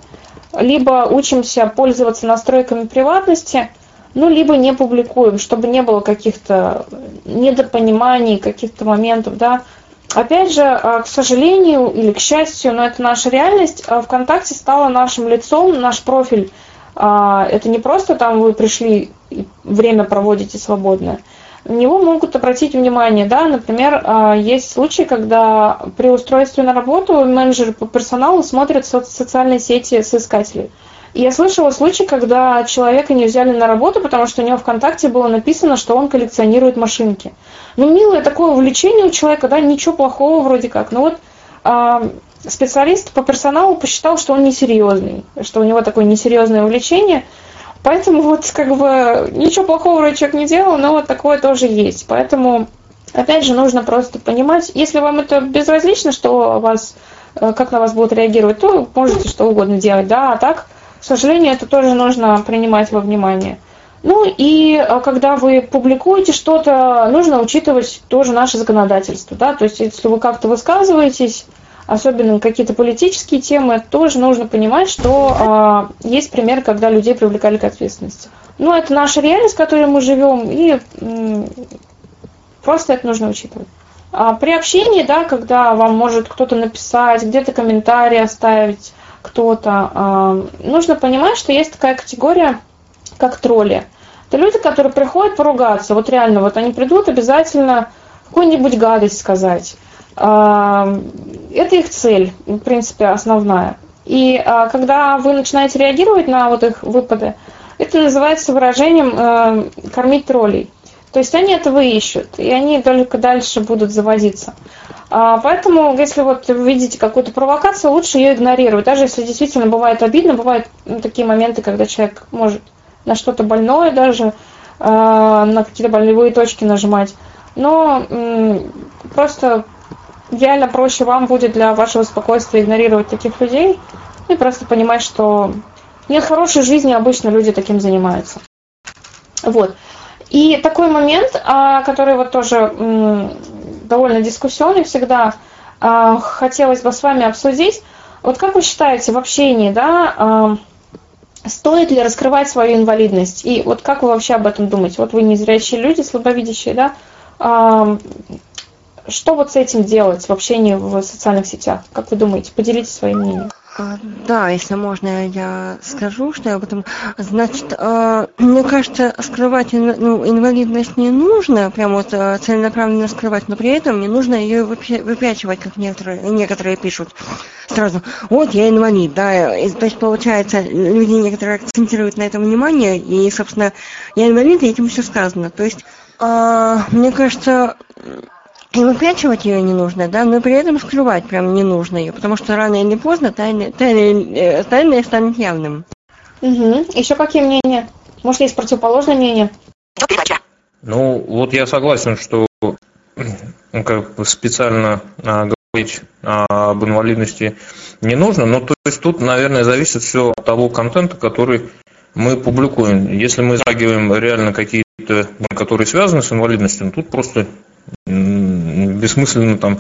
либо учимся пользоваться настройками приватности, ну, либо не публикуем, чтобы не было каких-то недопониманий, каких-то моментов, да. Опять же, а, к сожалению или к счастью, но это наша реальность, а, ВКонтакте стала нашим лицом, наш профиль. А, это не просто там вы пришли, время проводите свободное – на него могут обратить внимание, да, например, а, есть случаи, когда при устройстве на работу менеджеры по персоналу смотрят социальные сети соискателей. Я слышала случай, когда человека не взяли на работу, потому что у него ВКонтакте было написано, что он коллекционирует машинки. Ну, милое такое увлечение у человека, да, ничего плохого вроде как. Но вот а, специалист по персоналу посчитал, что он несерьезный, что у него такое несерьезное увлечение – Поэтому вот как бы ничего плохого вроде человек не делал, но вот такое тоже есть. Поэтому, опять же, нужно просто понимать, если вам это безразлично, что вас, э, как на вас будут реагировать, то можете что угодно делать, да, а так, к сожалению, это тоже нужно принимать во внимание. Ну и э, когда вы публикуете что-то, нужно учитывать тоже наше законодательство, да, то есть если вы как-то высказываетесь, особенно какие-то политические темы, тоже нужно понимать, что э, есть пример, когда людей привлекали к ответственности. Ну, это наша реальность, в которой мы живем, и э, просто это нужно учитывать. А при общении, да, когда вам может кто-то написать, где-то комментарий оставить, кто-то, э, нужно понимать, что есть такая категория, как тролли. Это люди, которые приходят поругаться, вот реально, вот они придут обязательно какую-нибудь гадость сказать это их цель, в принципе, основная. И а, когда вы начинаете реагировать на вот их выпады, это называется выражением э, кормить троллей. То есть они этого ищут, и они только дальше будут заводиться. А, поэтому, если вот видите какую-то провокацию, лучше ее игнорировать. Даже если действительно бывает обидно, бывают ну, такие моменты, когда человек может на что-то больное даже, а, на какие-то болевые точки нажимать. Но просто реально проще вам будет для вашего спокойствия игнорировать таких людей и просто понимать, что нет хорошей жизни, обычно люди таким занимаются. Вот. И такой момент, а, который вот тоже довольно дискуссионный всегда, а, хотелось бы с вами обсудить. Вот как вы считаете в общении, да, а, стоит ли раскрывать свою инвалидность? И вот как вы вообще об этом думаете? Вот вы незрячие люди, слабовидящие, да, что вот с этим делать в общении в социальных сетях? Как вы думаете? Поделитесь своим мнением. А, да, если можно, я скажу, что я об этом. Значит, а, мне кажется, скрывать ну, инвалидность не нужно, прям вот а, целенаправленно скрывать, но при этом не нужно ее выпячивать, как некоторые, некоторые пишут сразу. Вот я инвалид, да. И, то есть, получается, люди некоторые акцентируют на этом внимание, и, собственно, я инвалид, и этим все сказано. То есть, мне кажется, и выпячивать ее не нужно, да, но при этом скрывать прям не нужно ее, потому что рано или поздно тайное, тайное, тайное станет явным. Угу. Еще какие мнения? Может, есть противоположное мнение? Ну, вот я согласен, что ну, как бы специально а, говорить а, об инвалидности не нужно, но то есть тут, наверное, зависит все от того контента, который мы публикуем. Если мы затрагиваем реально какие-то, которые связаны с инвалидностью, ну, тут просто бессмысленно там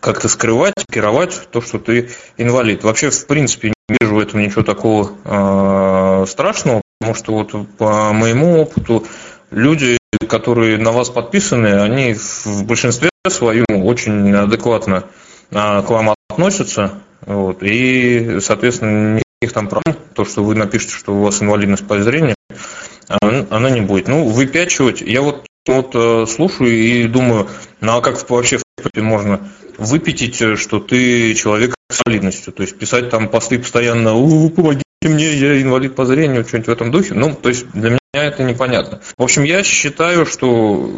как-то скрывать, пикировать то, что ты инвалид. Вообще, в принципе, не вижу в этом ничего такого э, страшного, потому что вот по моему опыту люди, которые на вас подписаны, они в большинстве своем очень адекватно э, к вам относятся. Вот, и, соответственно, никаких там проблем, то, что вы напишете, что у вас инвалидность по зрению, она, не будет. Ну, выпячивать, я вот вот э, слушаю и думаю, ну а как вообще в принципе можно выпятить, э, что ты человек с инвалидностью? То есть писать там посты постоянно, помогите мне, я инвалид по зрению, что-нибудь в этом духе. Ну, то есть для меня это непонятно. В общем, я считаю, что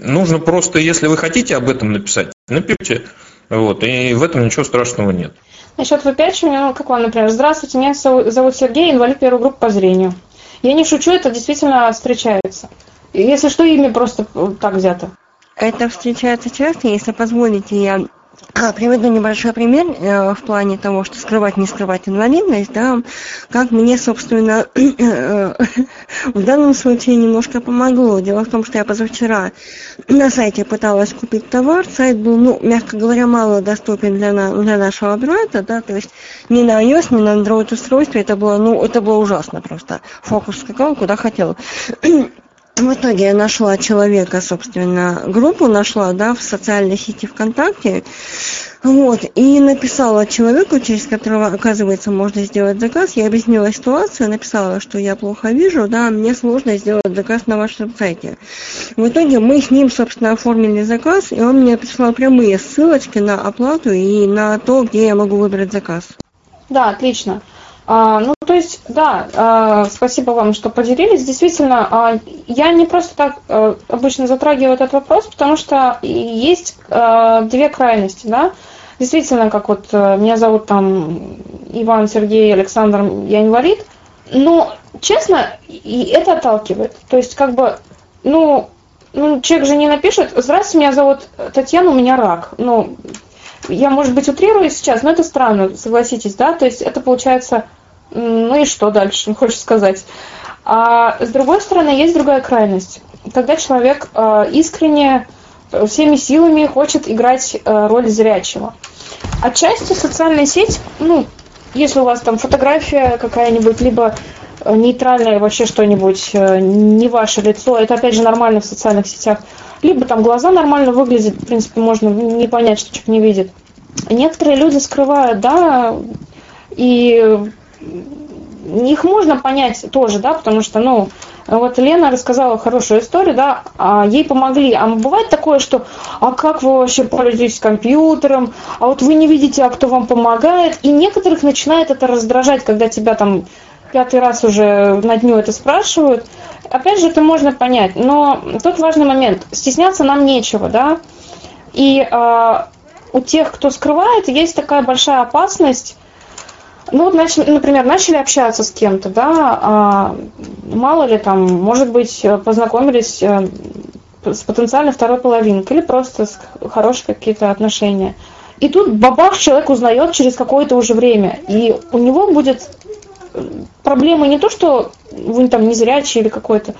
нужно просто, если вы хотите об этом написать, напишите. Вот, и в этом ничего страшного нет. Насчет выпячивания, ну, как вам, например, здравствуйте, меня зовут Сергей, инвалид первой группы по зрению. Я не шучу, это действительно встречается. Если что, имя просто так взято. Это встречается часто, если позволите, я приведу небольшой пример э, в плане того, что скрывать, не скрывать инвалидность, да, как мне, собственно, <clears throat> э, в данном случае немножко помогло. Дело в том, что я позавчера <clears throat> на сайте пыталась купить товар, сайт был, ну, мягко говоря, мало доступен для, на, для нашего брата, да, то есть ни на iOS, ни на Android устройстве, это было, ну, это было ужасно просто. Фокус скакал куда хотел. <clears throat> В итоге я нашла человека, собственно, группу нашла, да, в социальной сети ВКонтакте, вот, и написала человеку, через которого, оказывается, можно сделать заказ. Я объяснила ситуацию, написала, что я плохо вижу, да, мне сложно сделать заказ на вашем сайте. В итоге мы с ним, собственно, оформили заказ, и он мне прислал прямые ссылочки на оплату и на то, где я могу выбрать заказ. Да, отлично. А, ну, то есть, да, а, спасибо вам, что поделились. Действительно, а, я не просто так а, обычно затрагиваю этот вопрос, потому что есть а, две крайности, да. Действительно, как вот а, меня зовут там Иван, Сергей, Александр, я инвалид, но, честно, и это отталкивает. То есть, как бы, ну, ну, человек же не напишет, здравствуйте, меня зовут Татьяна, у меня рак. Ну, я, может быть, утрирую сейчас, но это странно, согласитесь, да? То есть это получается ну и что дальше, <laughs> хочешь сказать. А с другой стороны, есть другая крайность. Когда человек э, искренне э, всеми силами хочет играть э, роль зрячего. Отчасти социальная сеть, ну, если у вас там фотография какая-нибудь, либо нейтральное вообще что-нибудь, не ваше лицо, это опять же нормально в социальных сетях, либо там глаза нормально выглядят, в принципе, можно не понять, что человек не видит. Некоторые люди скрывают, да, и их можно понять тоже, да, потому что, ну, вот Лена рассказала хорошую историю, да, а ей помогли. А бывает такое, что, а как вы вообще пользуетесь компьютером, а вот вы не видите, а кто вам помогает, и некоторых начинает это раздражать, когда тебя там пятый раз уже на дню это спрашивают. Опять же, это можно понять, но тут важный момент. Стесняться нам нечего, да, и э, у тех, кто скрывает, есть такая большая опасность, ну вот, например, начали общаться с кем-то, да, а, мало ли там, может быть, познакомились э, с потенциально второй половинкой или просто с хорошие какие-то отношения. И тут бабах человек узнает через какое-то уже время, и у него будет э, проблема не то, что вы там не зрячий или какой-то,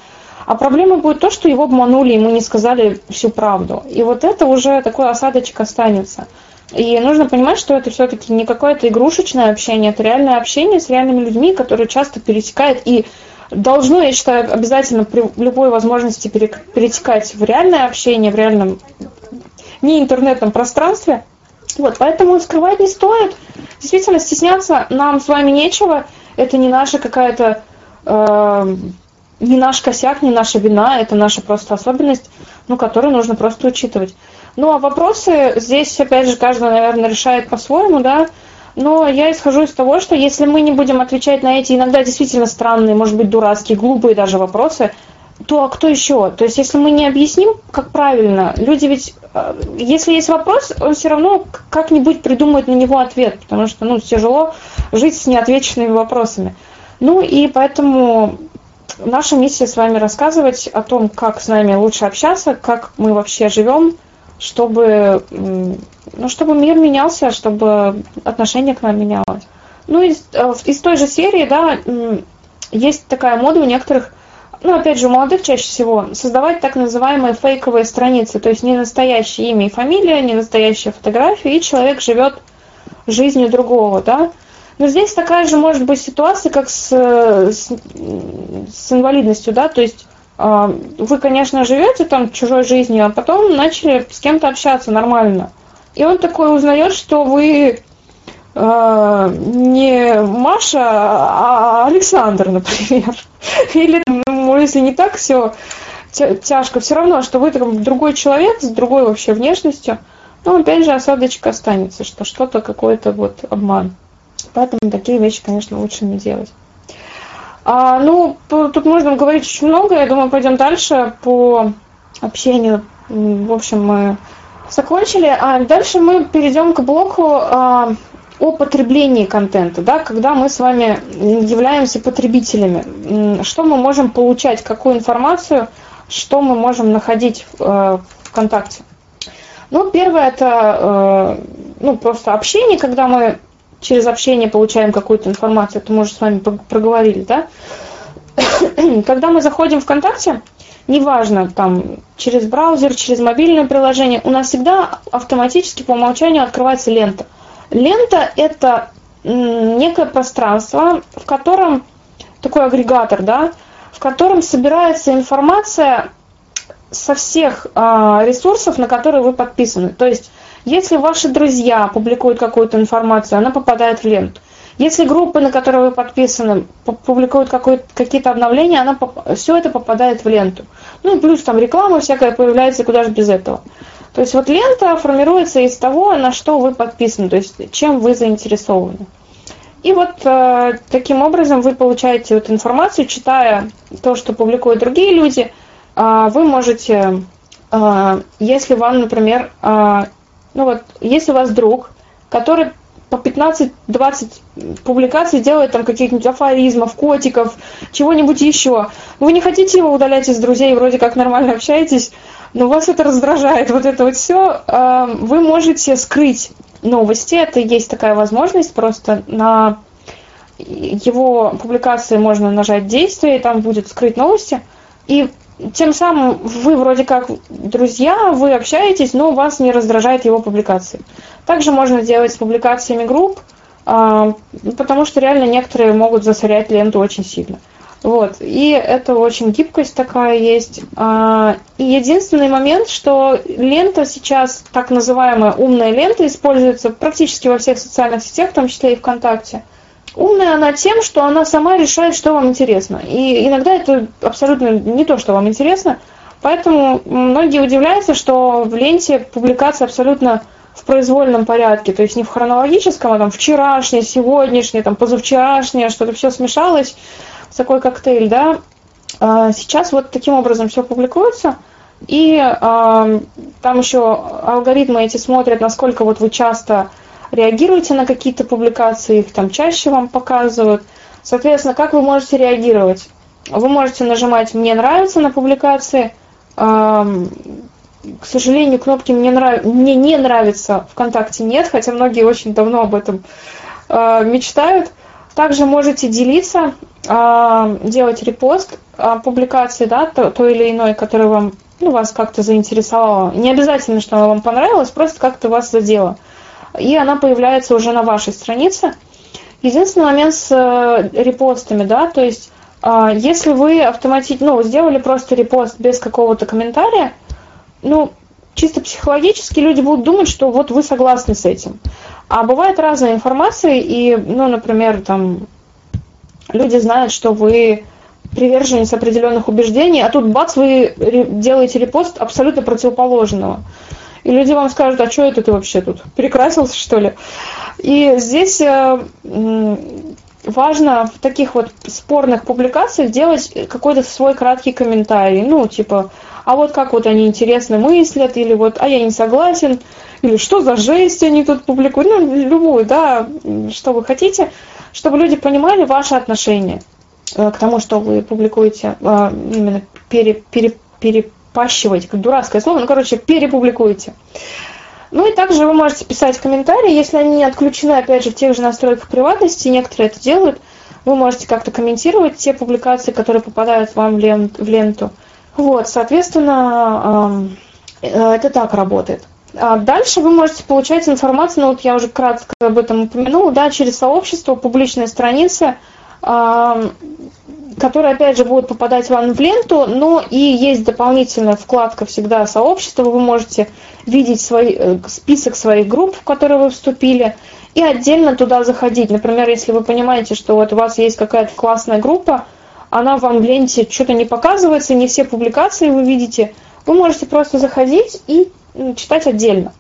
а проблема будет то, что его обманули, ему не сказали всю правду. И вот это уже такой осадочек останется. И нужно понимать, что это все-таки не какое-то игрушечное общение, это реальное общение с реальными людьми, которые часто пересекают и должно, я считаю, обязательно при любой возможности перетекать в реальное общение, в реальном не интернетном пространстве. Вот, поэтому скрывать не стоит. Действительно, стесняться нам с вами нечего. Это не наша какая-то, э, не наш косяк, не наша вина, это наша просто особенность, ну, которую нужно просто учитывать. Ну, а вопросы здесь, опять же, каждый, наверное, решает по-своему, да. Но я исхожу из того, что если мы не будем отвечать на эти иногда действительно странные, может быть, дурацкие, глупые даже вопросы, то а кто еще? То есть, если мы не объясним, как правильно, люди ведь, э, если есть вопрос, он все равно как-нибудь придумает на него ответ, потому что, ну, тяжело жить с неотвеченными вопросами. Ну, и поэтому наша миссия с вами рассказывать о том, как с нами лучше общаться, как мы вообще живем, чтобы, ну, чтобы мир менялся, чтобы отношение к нам менялось. Ну, из, э, из той же серии, да, есть такая мода у некоторых, ну, опять же, у молодых чаще всего, создавать так называемые фейковые страницы, то есть не настоящее имя и фамилия, не настоящая фотография, и человек живет жизнью другого, да. Но здесь такая же может быть ситуация, как с, с, с инвалидностью, да, то есть вы, конечно, живете там чужой жизнью, а потом начали с кем-то общаться нормально. И он такой узнает, что вы э, не Маша, а Александр, например. <laughs> Или, ну, если не так все тяжко, все равно, что вы там другой человек с другой вообще внешностью, но опять же осадочек останется, что что-то какой-то вот обман. Поэтому такие вещи, конечно, лучше не делать. А, ну, тут можно говорить очень много. Я думаю, пойдем дальше по общению. В общем, мы закончили. А дальше мы перейдем к блоку а, о потреблении контента, да, когда мы с вами являемся потребителями. Что мы можем получать, какую информацию, что мы можем находить э, ВКонтакте. Ну, первое это э, ну, просто общение, когда мы через общение получаем какую-то информацию, это мы уже с вами проговорили, да? <coughs> Когда мы заходим в ВКонтакте, неважно, там, через браузер, через мобильное приложение, у нас всегда автоматически по умолчанию открывается лента. Лента – это некое пространство, в котором, такой агрегатор, да, в котором собирается информация со всех э, ресурсов, на которые вы подписаны. То есть, если ваши друзья публикуют какую-то информацию, она попадает в ленту. Если группы, на которые вы подписаны, публикуют какие-то обновления, она, все это попадает в ленту. Ну и плюс там реклама всякая появляется, куда же без этого. То есть вот лента формируется из того, на что вы подписаны, то есть чем вы заинтересованы. И вот э, таким образом вы получаете вот информацию, читая то, что публикуют другие люди, э, вы можете, э, если вам, например, э, ну вот, если у вас друг, который по 15-20 публикаций делает там каких-нибудь афоризмов, котиков, чего-нибудь еще. Вы не хотите его удалять из друзей, вроде как нормально общаетесь, но вас это раздражает, вот это вот все. Э, вы можете скрыть новости, это есть такая возможность, просто на его публикации можно нажать действие, и там будет скрыть новости, и тем самым вы вроде как друзья, вы общаетесь, но вас не раздражает его публикации. Также можно делать с публикациями групп, а, потому что реально некоторые могут засорять ленту очень сильно. Вот. И это очень гибкость такая есть. А, и единственный момент, что лента сейчас, так называемая умная лента, используется практически во всех социальных сетях, в том числе и ВКонтакте. Умная она тем, что она сама решает, что вам интересно. И иногда это абсолютно не то, что вам интересно. Поэтому многие удивляются, что в ленте публикация абсолютно в произвольном порядке, то есть не в хронологическом, а там вчерашнее, сегодняшнее, там позавчерашнее, что-то все смешалось такой коктейль, да, а, сейчас вот таким образом все публикуется, и э, там еще алгоритмы эти смотрят, насколько вот вы часто реагируете на какие-то публикации, их там чаще вам показывают. Соответственно, как вы можете реагировать? Вы можете нажимать «Мне нравится» на публикации. К сожалению, кнопки «Мне, нрав... Мне не нравится» ВКонтакте нет, хотя многие очень давно об этом э, мечтают. Также можете делиться, а, делать репост публикации, да, той или иной, которая вам, ну, вас как-то заинтересовала. Не обязательно, что она вам понравилась, просто как-то вас задела. И она появляется уже на вашей странице. Единственный момент с э, репостами, да, то есть а, если вы автоматически, ну, сделали просто репост без какого-то комментария, ну, чисто психологически люди будут думать, что вот вы согласны с этим. А бывает разная информация, и, ну, например, там, люди знают, что вы приверженец определенных убеждений, а тут бац, вы делаете репост абсолютно противоположного. И люди вам скажут, а что это ты вообще тут? Перекрасился, что ли? И здесь э, важно в таких вот спорных публикациях делать какой-то свой краткий комментарий. Ну, типа, а вот как вот они интересно мыслят, или вот, а я не согласен, или что за жесть они тут публикуют, ну, любую, да, что вы хотите, чтобы люди понимали ваши отношения э, к тому, что вы публикуете, э, именно пере, пере, перепащиваете, как дурацкое слово, ну, короче, перепубликуете. Ну и также вы можете писать комментарии, если они не отключены, опять же, в тех же настройках приватности, некоторые это делают, вы можете как-то комментировать те публикации, которые попадают вам в ленту. Вот, соответственно, э, это так работает. А дальше вы можете получать информацию, ну вот я уже кратко об этом упомянула, да, через сообщество, публичные страницы, которые, опять же, будут попадать вам в ленту, но и есть дополнительная вкладка всегда сообщества, вы можете видеть свой, э, список своих групп, в которые вы вступили, и отдельно туда заходить. Например, если вы понимаете, что вот у вас есть какая-то классная группа, она вам в ленте что-то не показывается, не все публикации вы видите, вы можете просто заходить и читать отдельно.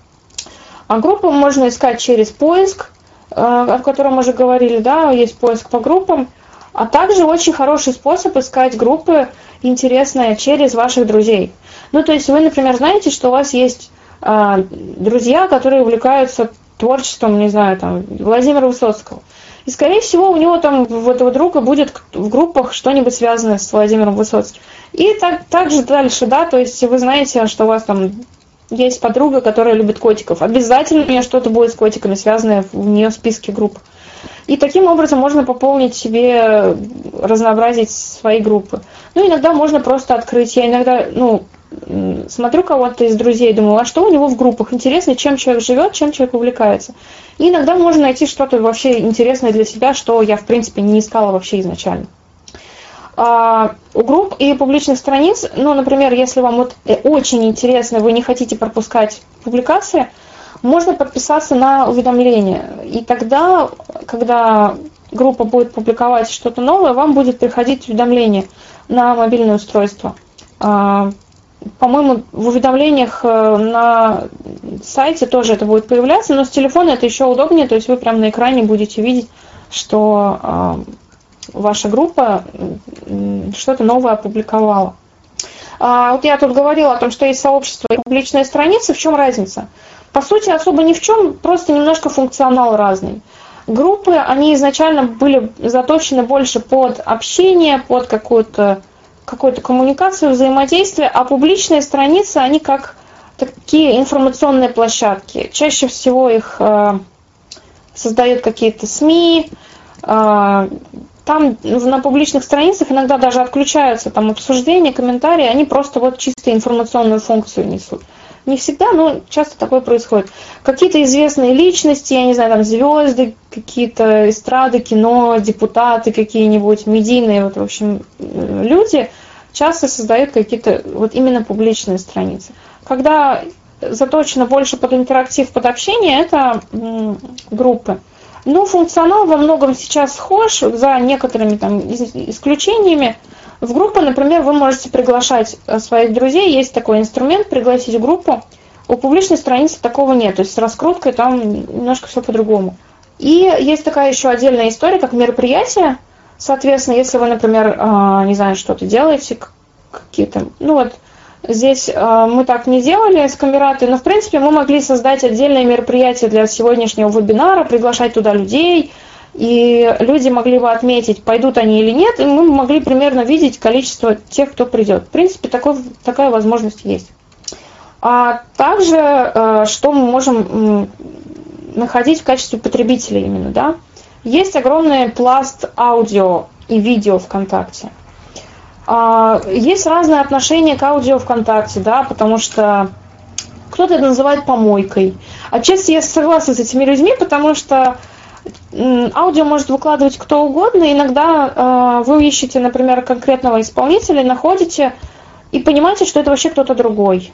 А группы можно искать через поиск, э, о котором мы уже говорили, да, есть поиск по группам, а также очень хороший способ искать группы интересные через ваших друзей. Ну, то есть вы, например, знаете, что у вас есть э, друзья, которые увлекаются творчеством, не знаю, там, Владимира Высоцкого. И, скорее всего, у него там, у этого друга будет в группах что-нибудь связанное с Владимиром Высоцким. И так, так же дальше, да, то есть вы знаете, что у вас там есть подруга, которая любит котиков. Обязательно у нее что-то будет с котиками, связанное в нее в списке групп. И таким образом можно пополнить себе, разнообразить свои группы. Ну, иногда можно просто открыть. Я иногда, ну, смотрю кого-то из друзей, думаю, а что у него в группах? Интересно, чем человек живет, чем человек увлекается. И иногда можно найти что-то вообще интересное для себя, что я, в принципе, не искала вообще изначально. А, у групп и публичных страниц, ну, например, если вам вот э, очень интересно, вы не хотите пропускать публикации, можно подписаться на уведомления. И тогда, когда группа будет публиковать что-то новое, вам будет приходить уведомление на мобильное устройство. А, по-моему, в уведомлениях э, на сайте тоже это будет появляться, но с телефона это еще удобнее, то есть вы прямо на экране будете видеть, что а, ваша группа что-то новое опубликовала. А, вот я тут говорила о том, что есть сообщество и публичные страницы. В чем разница? По сути, особо ни в чем, просто немножко функционал разный. Группы, они изначально были заточены больше под общение, под какую-то какую-то коммуникацию, взаимодействие, а публичные страницы, они как такие информационные площадки. Чаще всего их э, создают какие-то СМИ, э, там на публичных страницах иногда даже отключаются там обсуждения, комментарии, они просто вот чисто информационную функцию несут. Не всегда, но часто такое происходит. Какие-то известные личности, я не знаю, там звезды, какие-то эстрады, кино, депутаты какие-нибудь, медийные, вот, в общем, люди часто создают какие-то вот именно публичные страницы. Когда заточено больше под интерактив, под общение, это группы. Ну, функционал во многом сейчас схож, за некоторыми там исключениями. В группу, например, вы можете приглашать э, своих друзей, есть такой инструмент, пригласить в группу. У публичной страницы такого нет, то есть с раскруткой там немножко все по-другому. И есть такая еще отдельная история, как мероприятие. Соответственно, если вы, например, э, не знаю, что-то делаете, какие-то, ну вот, Здесь э, мы так не делали с камератой, но в принципе мы могли создать отдельное мероприятие для сегодняшнего вебинара, приглашать туда людей, и люди могли бы отметить, пойдут они или нет, и мы могли примерно видеть количество тех, кто придет. В принципе, такой, такая возможность есть. А также, э, что мы можем находить в качестве потребителя именно, да? Есть огромный пласт аудио и видео ВКонтакте. А, есть разные отношения к аудио ВКонтакте, да, потому что кто-то это называет помойкой. Отчасти я согласна с этими людьми, потому что аудио может выкладывать кто угодно. Иногда э, вы ищете, например, конкретного исполнителя, находите и понимаете, что это вообще кто-то другой.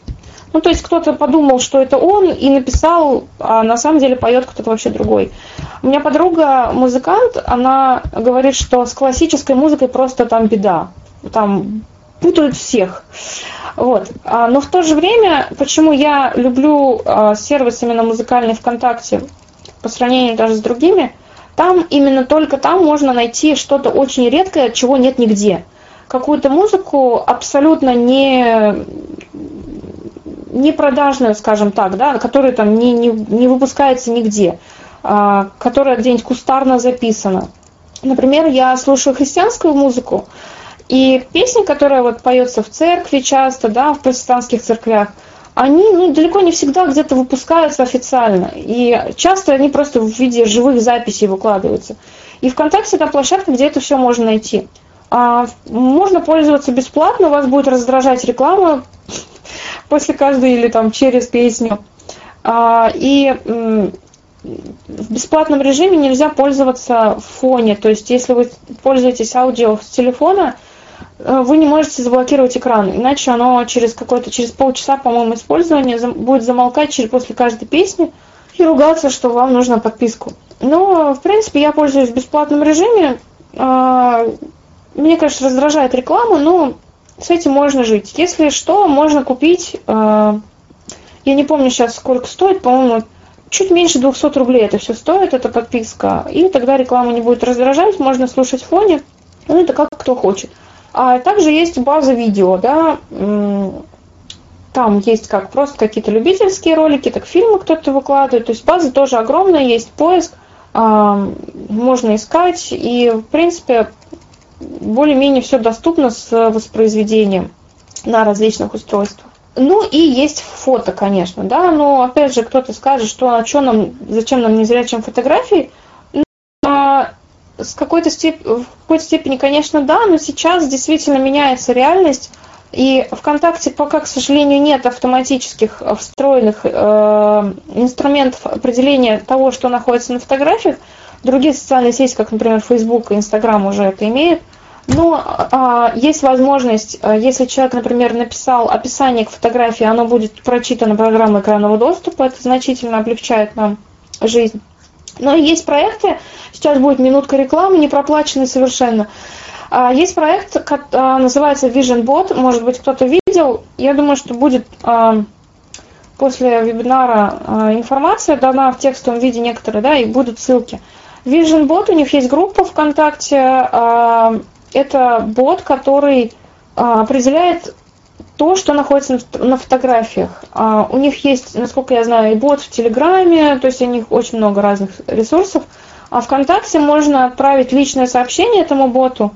Ну, то есть кто-то подумал, что это он, и написал, а на самом деле поет кто-то вообще другой. У меня подруга музыкант, она говорит, что с классической музыкой просто там беда там путают всех. Вот. А, но в то же время, почему я люблю а, сервис именно музыкальный ВКонтакте по сравнению даже с другими, там именно только там можно найти что-то очень редкое, чего нет нигде. Какую-то музыку абсолютно не, не продажную, скажем так, да, которая там не, не, не выпускается нигде, а, которая где-нибудь кустарно записана. Например, я слушаю христианскую музыку, и песни, которые вот поется в церкви часто, да, в протестантских церквях, они ну, далеко не всегда где-то выпускаются официально. И часто они просто в виде живых записей выкладываются. И ВКонтакте это площадка, где это все можно найти. А, можно пользоваться бесплатно, вас будет раздражать реклама <laughs> после каждой или там через песню. А, и в бесплатном режиме нельзя пользоваться в фоне. То есть, если вы пользуетесь аудио с телефона, вы не можете заблокировать экран, иначе оно через какое-то, через полчаса, по-моему, использования будет замолкать через, после каждой песни и ругаться, что вам нужна подписку. Но, в принципе, я пользуюсь в бесплатном режиме. А, мне, конечно, раздражает реклама, но с этим можно жить. Если что, можно купить, а, я не помню сейчас, сколько стоит, по-моему, чуть меньше 200 рублей это все стоит, эта подписка. И тогда реклама не будет раздражать, можно слушать в фоне. Ну, это как кто хочет. А также есть база видео, да, там есть как просто какие-то любительские ролики, так фильмы кто-то выкладывает. То есть база тоже огромная, есть поиск, а, можно искать. И, в принципе, более-менее все доступно с воспроизведением на различных устройствах. Ну и есть фото, конечно, да, но опять же кто-то скажет, что а что нам, зачем нам незрячим фотографии. С какой-то степ... в какой-то степени, конечно, да, но сейчас действительно меняется реальность. И ВКонтакте пока, к сожалению, нет автоматических встроенных э, инструментов определения того, что находится на фотографиях. Другие социальные сети, как, например, Facebook и Instagram, уже это имеют. Но а, есть возможность, а, если человек, например, написал описание к фотографии, оно будет прочитано программой экранного доступа, это значительно облегчает нам жизнь. Но есть проекты, сейчас будет минутка рекламы, не проплаченной совершенно. А, есть проект, а, называется Vision Bot, может быть, кто-то видел. Я думаю, что будет а, после вебинара информация дана в текстовом виде некоторые, да, и будут ссылки. Vision Bot, у них есть группа ВКонтакте, это бот, который определяет то, что находится на фотографиях. А, у них есть, насколько я знаю, и бот в Телеграме, то есть у них очень много разных ресурсов. А ВКонтакте можно отправить личное сообщение этому боту,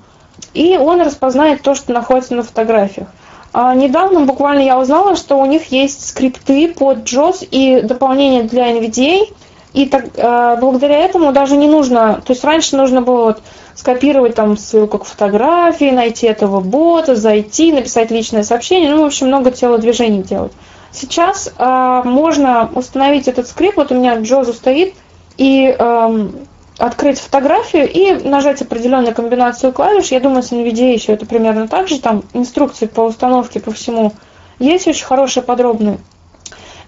и он распознает то, что находится на фотографиях. А недавно буквально я узнала, что у них есть скрипты под JOS и дополнение для NVDA, и так, э, благодаря этому даже не нужно, то есть раньше нужно было вот скопировать там ссылку к фотографии, найти этого бота, зайти, написать личное сообщение, ну, в общем, много телодвижений делать. Сейчас э, можно установить этот скрипт, вот у меня Джозу стоит, и э, открыть фотографию и нажать определенную комбинацию клавиш. Я думаю, с NVIDIA еще это примерно так же, там инструкции по установке, по всему есть очень хорошие, подробные.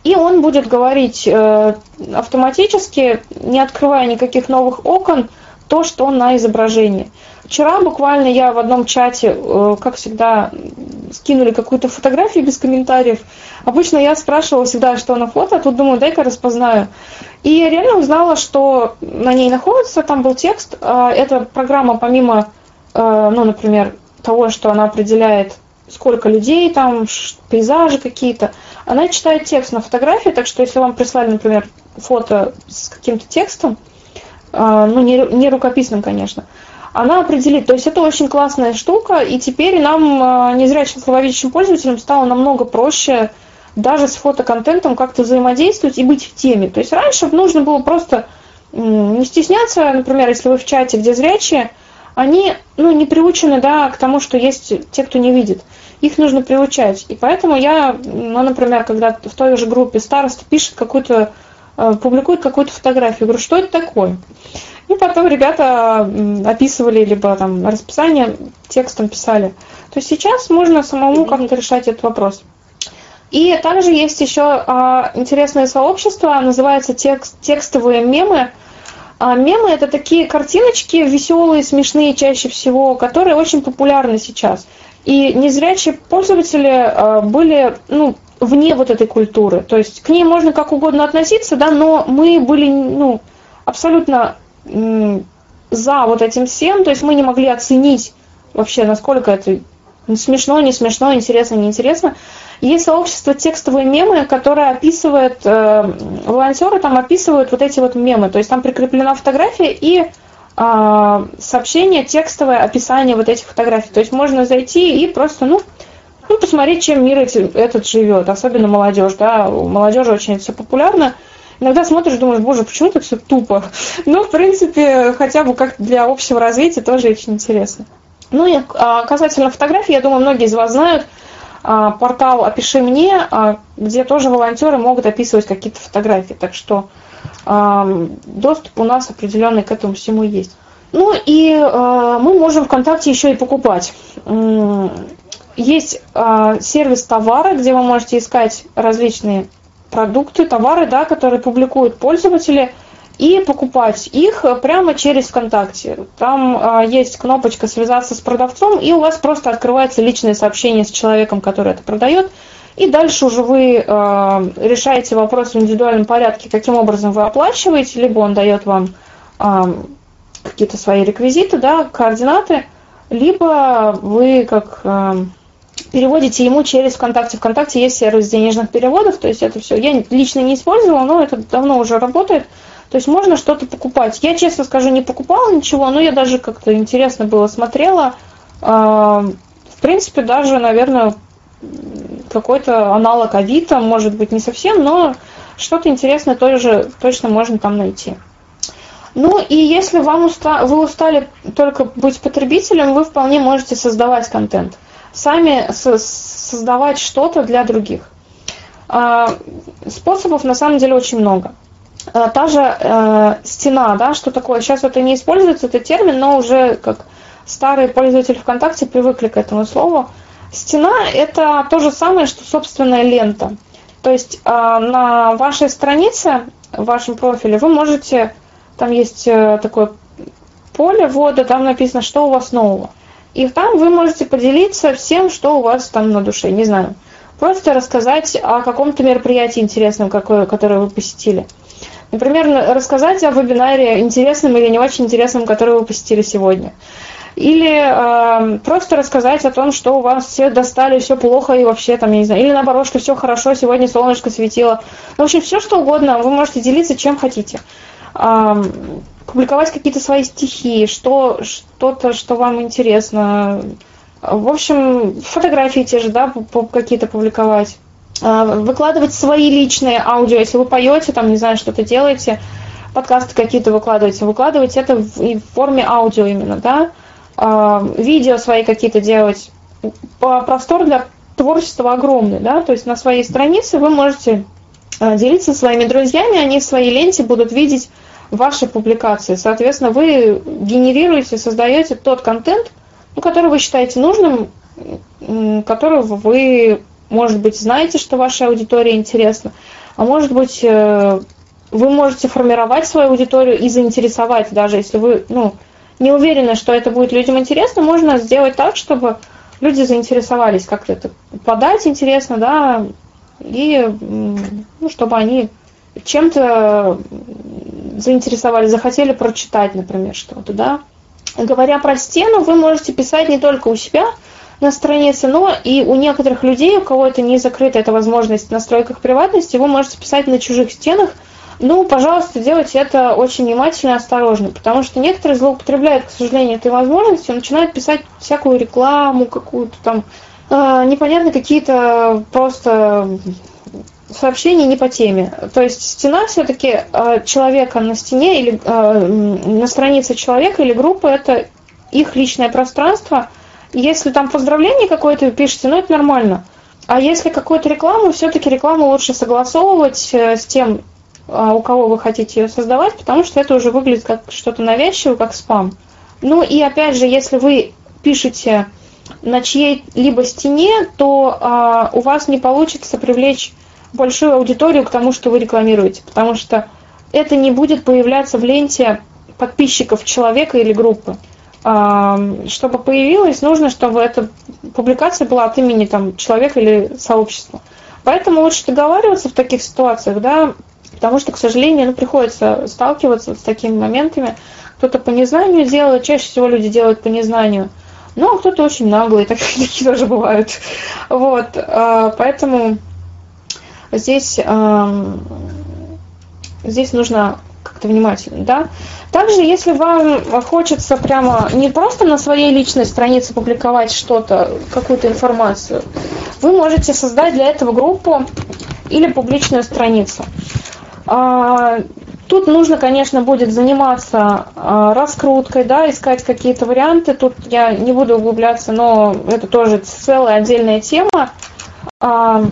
И он будет говорить э, автоматически, не открывая никаких новых окон, то, что на изображении. Вчера буквально я в одном чате, э, как всегда, скинули какую-то фотографию без комментариев. Обычно я спрашивала всегда, что на фото, а тут думаю, дай-ка распознаю. И я реально узнала, что на ней находится, там был текст. А эта программа, помимо, э, ну, например, того, что она определяет, сколько людей там, пейзажи какие-то, она читает текст на фотографии, так что если вам прислали, например, фото с каким-то текстом, а, ну, не, не рукописным, конечно, она определит. То есть это очень классная штука, и теперь нам, а, незрячим слововидящим пользователям, стало намного проще даже с фотоконтентом как-то взаимодействовать и быть в теме. То есть раньше нужно было просто не стесняться, например, если вы в чате, где зрячие, они ну, не приучены да, к тому, что есть те, кто не видит. Их нужно приучать. И поэтому я, ну, например, когда в той же группе староста пишет какую-то Э, публикует какую-то фотографию. Говорю, что это такое? И потом ребята описывали, либо там расписание текстом писали. То есть сейчас можно самому как-то решать этот вопрос. И также есть еще а, интересное сообщество, называется текст, текстовые мемы. А, мемы это такие картиночки веселые, смешные чаще всего, которые очень популярны сейчас. И незрячие пользователи а, были ну, вне вот этой культуры. То есть к ней можно как угодно относиться, да, но мы были ну, абсолютно за вот этим всем, то есть мы не могли оценить вообще, насколько это смешно, не смешно, интересно, неинтересно. Есть сообщество текстовые мемы, которое описывает, э, волонтеры там описывают вот эти вот мемы, то есть там прикреплена фотография и э, сообщение, текстовое описание вот этих фотографий. То есть можно зайти и просто, ну, ну, посмотреть, чем мир этот живет, особенно молодежь, да, у молодежи очень это все популярно. Иногда смотришь, думаешь, боже, почему так все тупо? <laughs> Ну, в принципе, хотя бы как для общего развития тоже очень интересно. Ну и а, касательно фотографий, я думаю, многие из вас знают а, портал «Опиши мне», а, где тоже волонтеры могут описывать какие-то фотографии. Так что доступ у нас определенный к этому всему есть. Ну и мы можем ВКонтакте еще и покупать есть э, сервис товара, где вы можете искать различные продукты, товары, да, которые публикуют пользователи, и покупать их прямо через ВКонтакте. Там э, есть кнопочка «Связаться с продавцом», и у вас просто открывается личное сообщение с человеком, который это продает, и дальше уже вы э, решаете вопрос в индивидуальном порядке, каким образом вы оплачиваете, либо он дает вам э, какие-то свои реквизиты, да, координаты, либо вы как э, переводите ему через ВКонтакте. ВКонтакте есть сервис денежных переводов, то есть это все. Я лично не использовала, но это давно уже работает. То есть можно что-то покупать. Я, честно скажу, не покупала ничего, но я даже как-то интересно было смотрела. А, в принципе, даже, наверное, какой-то аналог Авито, может быть, не совсем, но что-то интересное тоже точно можно там найти. Ну и если вам уста, вы устали только быть потребителем, вы вполне можете создавать контент. Сами со, создавать что-то для других. А, способов на самом деле очень много. А, та же э, стена, да, что такое? Сейчас это не используется, этот термин, но уже как старые пользователи ВКонтакте привыкли к этому слову. Стена – это то же самое, что собственная лента. То есть э, на вашей странице, в вашем профиле вы можете там есть э, такое поле ввода, там написано, что у вас нового. И там вы можете поделиться всем, что у вас там на душе, не знаю. Просто рассказать о каком-то мероприятии интересном, какое, которое вы посетили. Например, рассказать о вебинаре интересном или не очень интересном, который вы посетили сегодня. Или э, просто рассказать о том, что у вас все достали, все плохо и вообще там, я не знаю. Или наоборот, что все хорошо, сегодня солнышко светило. В общем, все что угодно, вы можете делиться чем хотите публиковать какие-то свои стихи, что, что-то, что вам интересно. В общем, фотографии те же, да, какие-то публиковать. А, выкладывать свои личные аудио, если вы поете, там, не знаю, что-то делаете, подкасты какие-то выкладываете, выкладывать это в, в форме аудио именно, да, видео свои какие-то делать. Простор для творчества огромный, да, то есть на своей странице вы можете а, делиться своими друзьями, они в своей ленте будут видеть ваши публикации. Соответственно, вы генерируете, создаете тот контент, ну, который вы считаете нужным, которого вы, может быть, знаете, что вашей аудитории интересно, а может быть, э, вы можете формировать свою аудиторию и заинтересовать, даже если вы ну, не уверены, что это будет людям интересно, можно сделать так, чтобы люди заинтересовались, как-то это подать интересно, да, и ну, чтобы они чем-то заинтересовались, захотели прочитать, например, что-то, да. Говоря про стену, вы можете писать не только у себя на странице, но и у некоторых людей, у кого это не закрыта эта возможность в настройках приватности, вы можете писать на чужих стенах. Ну, пожалуйста, делайте это очень внимательно и осторожно, потому что некоторые злоупотребляют, к сожалению, этой возможностью, начинают писать всякую рекламу какую-то там, э, непонятно какие-то просто сообщений не по теме. То есть стена все-таки э, человека на стене или э, на странице человека или группы это их личное пространство. Если там поздравление какое-то пишете, ну это нормально. А если какую-то рекламу, все-таки рекламу лучше согласовывать э, с тем, у кого вы хотите ее создавать, потому что это уже выглядит как что-то навязчивое, как спам. Ну и опять же, если вы пишете на чьей-либо стене, то а, у вас не получится привлечь большую аудиторию к тому, что вы рекламируете, потому что это не будет появляться в ленте подписчиков человека или группы. Чтобы появилось, нужно, чтобы эта публикация была от имени там, человека или сообщества. Поэтому лучше договариваться в таких ситуациях, да, потому что, к сожалению, ну, приходится сталкиваться с такими моментами. Кто-то по незнанию делает, чаще всего люди делают по незнанию. Ну, а кто-то очень наглый, <laughs> такие тоже бывают. Вот, а, поэтому здесь, здесь нужно как-то внимательно, да. Также, если вам хочется прямо не просто на своей личной странице публиковать что-то, какую-то информацию, вы можете создать для этого группу или публичную страницу. А, тут нужно, конечно, будет заниматься а, раскруткой, да, искать какие-то варианты. Тут я не буду углубляться, но это тоже целая отдельная тема. А,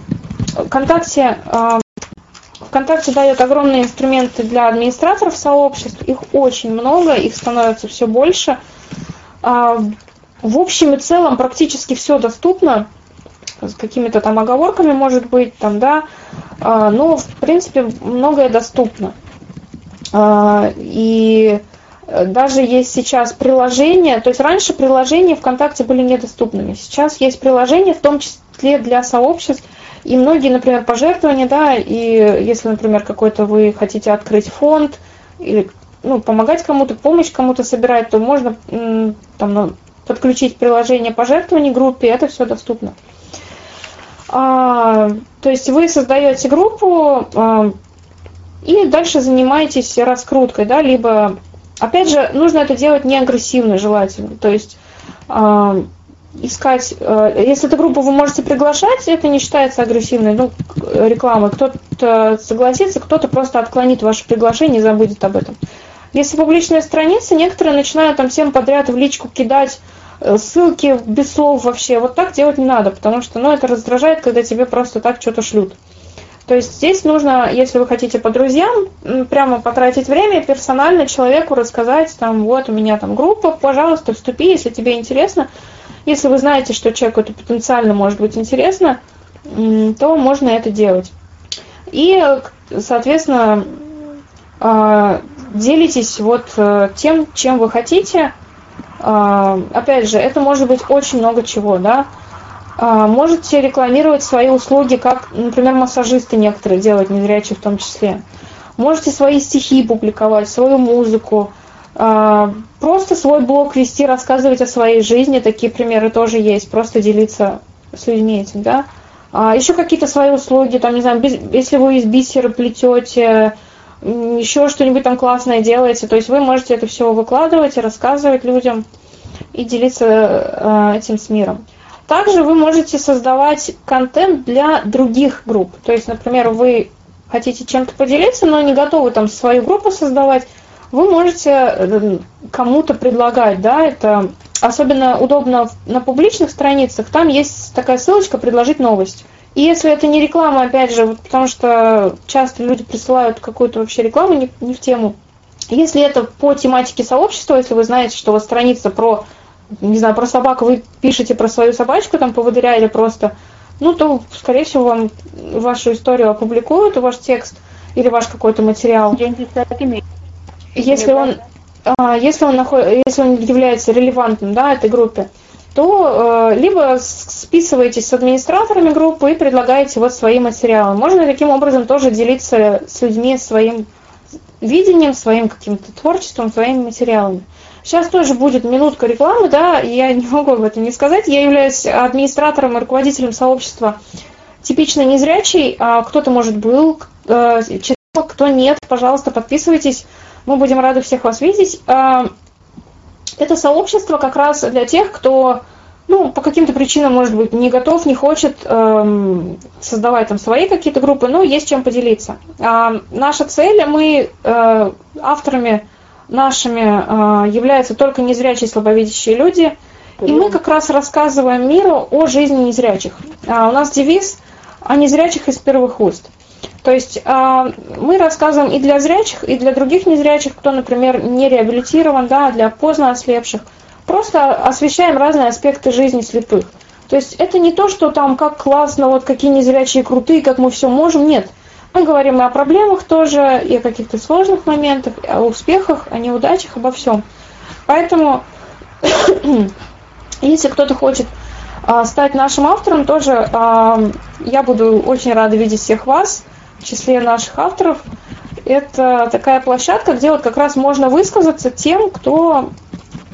ВКонтакте, ВКонтакте дает огромные инструменты для администраторов сообществ, их очень много, их становится все больше. В общем и целом практически все доступно, с какими-то там оговорками, может быть, там, да, а, но, в принципе, многое доступно. И даже есть сейчас приложения, то есть раньше приложения ВКонтакте были недоступными, сейчас есть приложения, в том числе для сообществ, и многие, например, пожертвования, да, и если, например, какой-то вы хотите открыть фонд или ну, помогать кому-то, помощь кому-то собирать, то можно там, ну, подключить приложение пожертвований группе, это все доступно. А, то есть вы создаете группу а, и дальше занимаетесь раскруткой, да, либо, опять же, нужно это делать не агрессивно желательно, то есть а, искать, если эту группу вы можете приглашать, это не считается агрессивной ну, рекламой. Кто-то согласится, кто-то просто отклонит ваше приглашение и забудет об этом. Если публичная страница, некоторые начинают там всем подряд в личку кидать ссылки без слов вообще. Вот так делать не надо, потому что ну, это раздражает, когда тебе просто так что-то шлют. То есть здесь нужно, если вы хотите по друзьям, прямо потратить время персонально человеку рассказать, там, вот у меня там группа, пожалуйста, вступи, если тебе интересно. Если вы знаете, что человеку это потенциально может быть интересно, то можно это делать. И, соответственно, а, делитесь вот э, тем, чем вы хотите. А, опять же, это может быть очень много чего, да. А, можете рекламировать свои услуги, как, например, массажисты некоторые делают, незрячие в том числе. Можете свои стихи публиковать, свою музыку, а, просто свой блог вести, рассказывать о своей жизни, такие примеры тоже есть, просто делиться с людьми этим, да. Еще какие-то свои услуги, там, не знаю, если вы из бисера плетете, еще что-нибудь там классное делаете, то есть вы можете это все выкладывать и рассказывать людям и делиться этим с миром. Также вы можете создавать контент для других групп. То есть, например, вы хотите чем-то поделиться, но не готовы там свою группу создавать, вы можете э, кому-то предлагать, да, это особенно удобно на публичных страницах, там есть такая ссылочка «Предложить новость». И если это не реклама, опять же, потому что часто люди присылают какую-то вообще рекламу не, не в тему, если это по тематике сообщества, если вы знаете, что у вас страница про не знаю, про собаку вы пишете про свою собачку, там, поводыря или просто, ну, то, скорее всего, вам вашу историю опубликуют, ваш текст или ваш какой-то материал. Если он, а, если он, наход... если он является релевантным, да, этой группе, то э, либо списываетесь с администраторами группы и предлагаете вот свои материалы. Можно таким образом тоже делиться с людьми своим видением, своим каким-то творчеством, своими материалами. Сейчас тоже будет минутка рекламы, да, я не могу об этом не сказать. Я являюсь администратором и руководителем сообщества типично незрячий. А кто-то, может, был, э, читал, кто нет, пожалуйста, подписывайтесь. Мы будем рады всех вас видеть. Это сообщество как раз для тех, кто ну, по каким-то причинам, может быть, не готов, не хочет эм, создавать там свои какие-то группы, но есть чем поделиться. А, наша цель, мы э, авторами нашими а, являются только незрячие слабовидящие люди. И мы как раз рассказываем миру о жизни незрячих. А, у нас девиз о незрячих из первых уст. То есть а, мы рассказываем и для зрячих, и для других незрячих, кто, например, не реабилитирован, да, для поздно ослепших. Просто освещаем разные аспекты жизни слепых. То есть это не то, что там как классно, вот какие незрячие крутые, как мы все можем. Нет. Мы говорим и о проблемах тоже, и о каких-то сложных моментах, и о успехах, о неудачах, обо всем. Поэтому, <coughs> если кто-то хочет а, стать нашим автором, тоже а, я буду очень рада видеть всех вас в числе наших авторов. Это такая площадка, где вот как раз можно высказаться тем, кто,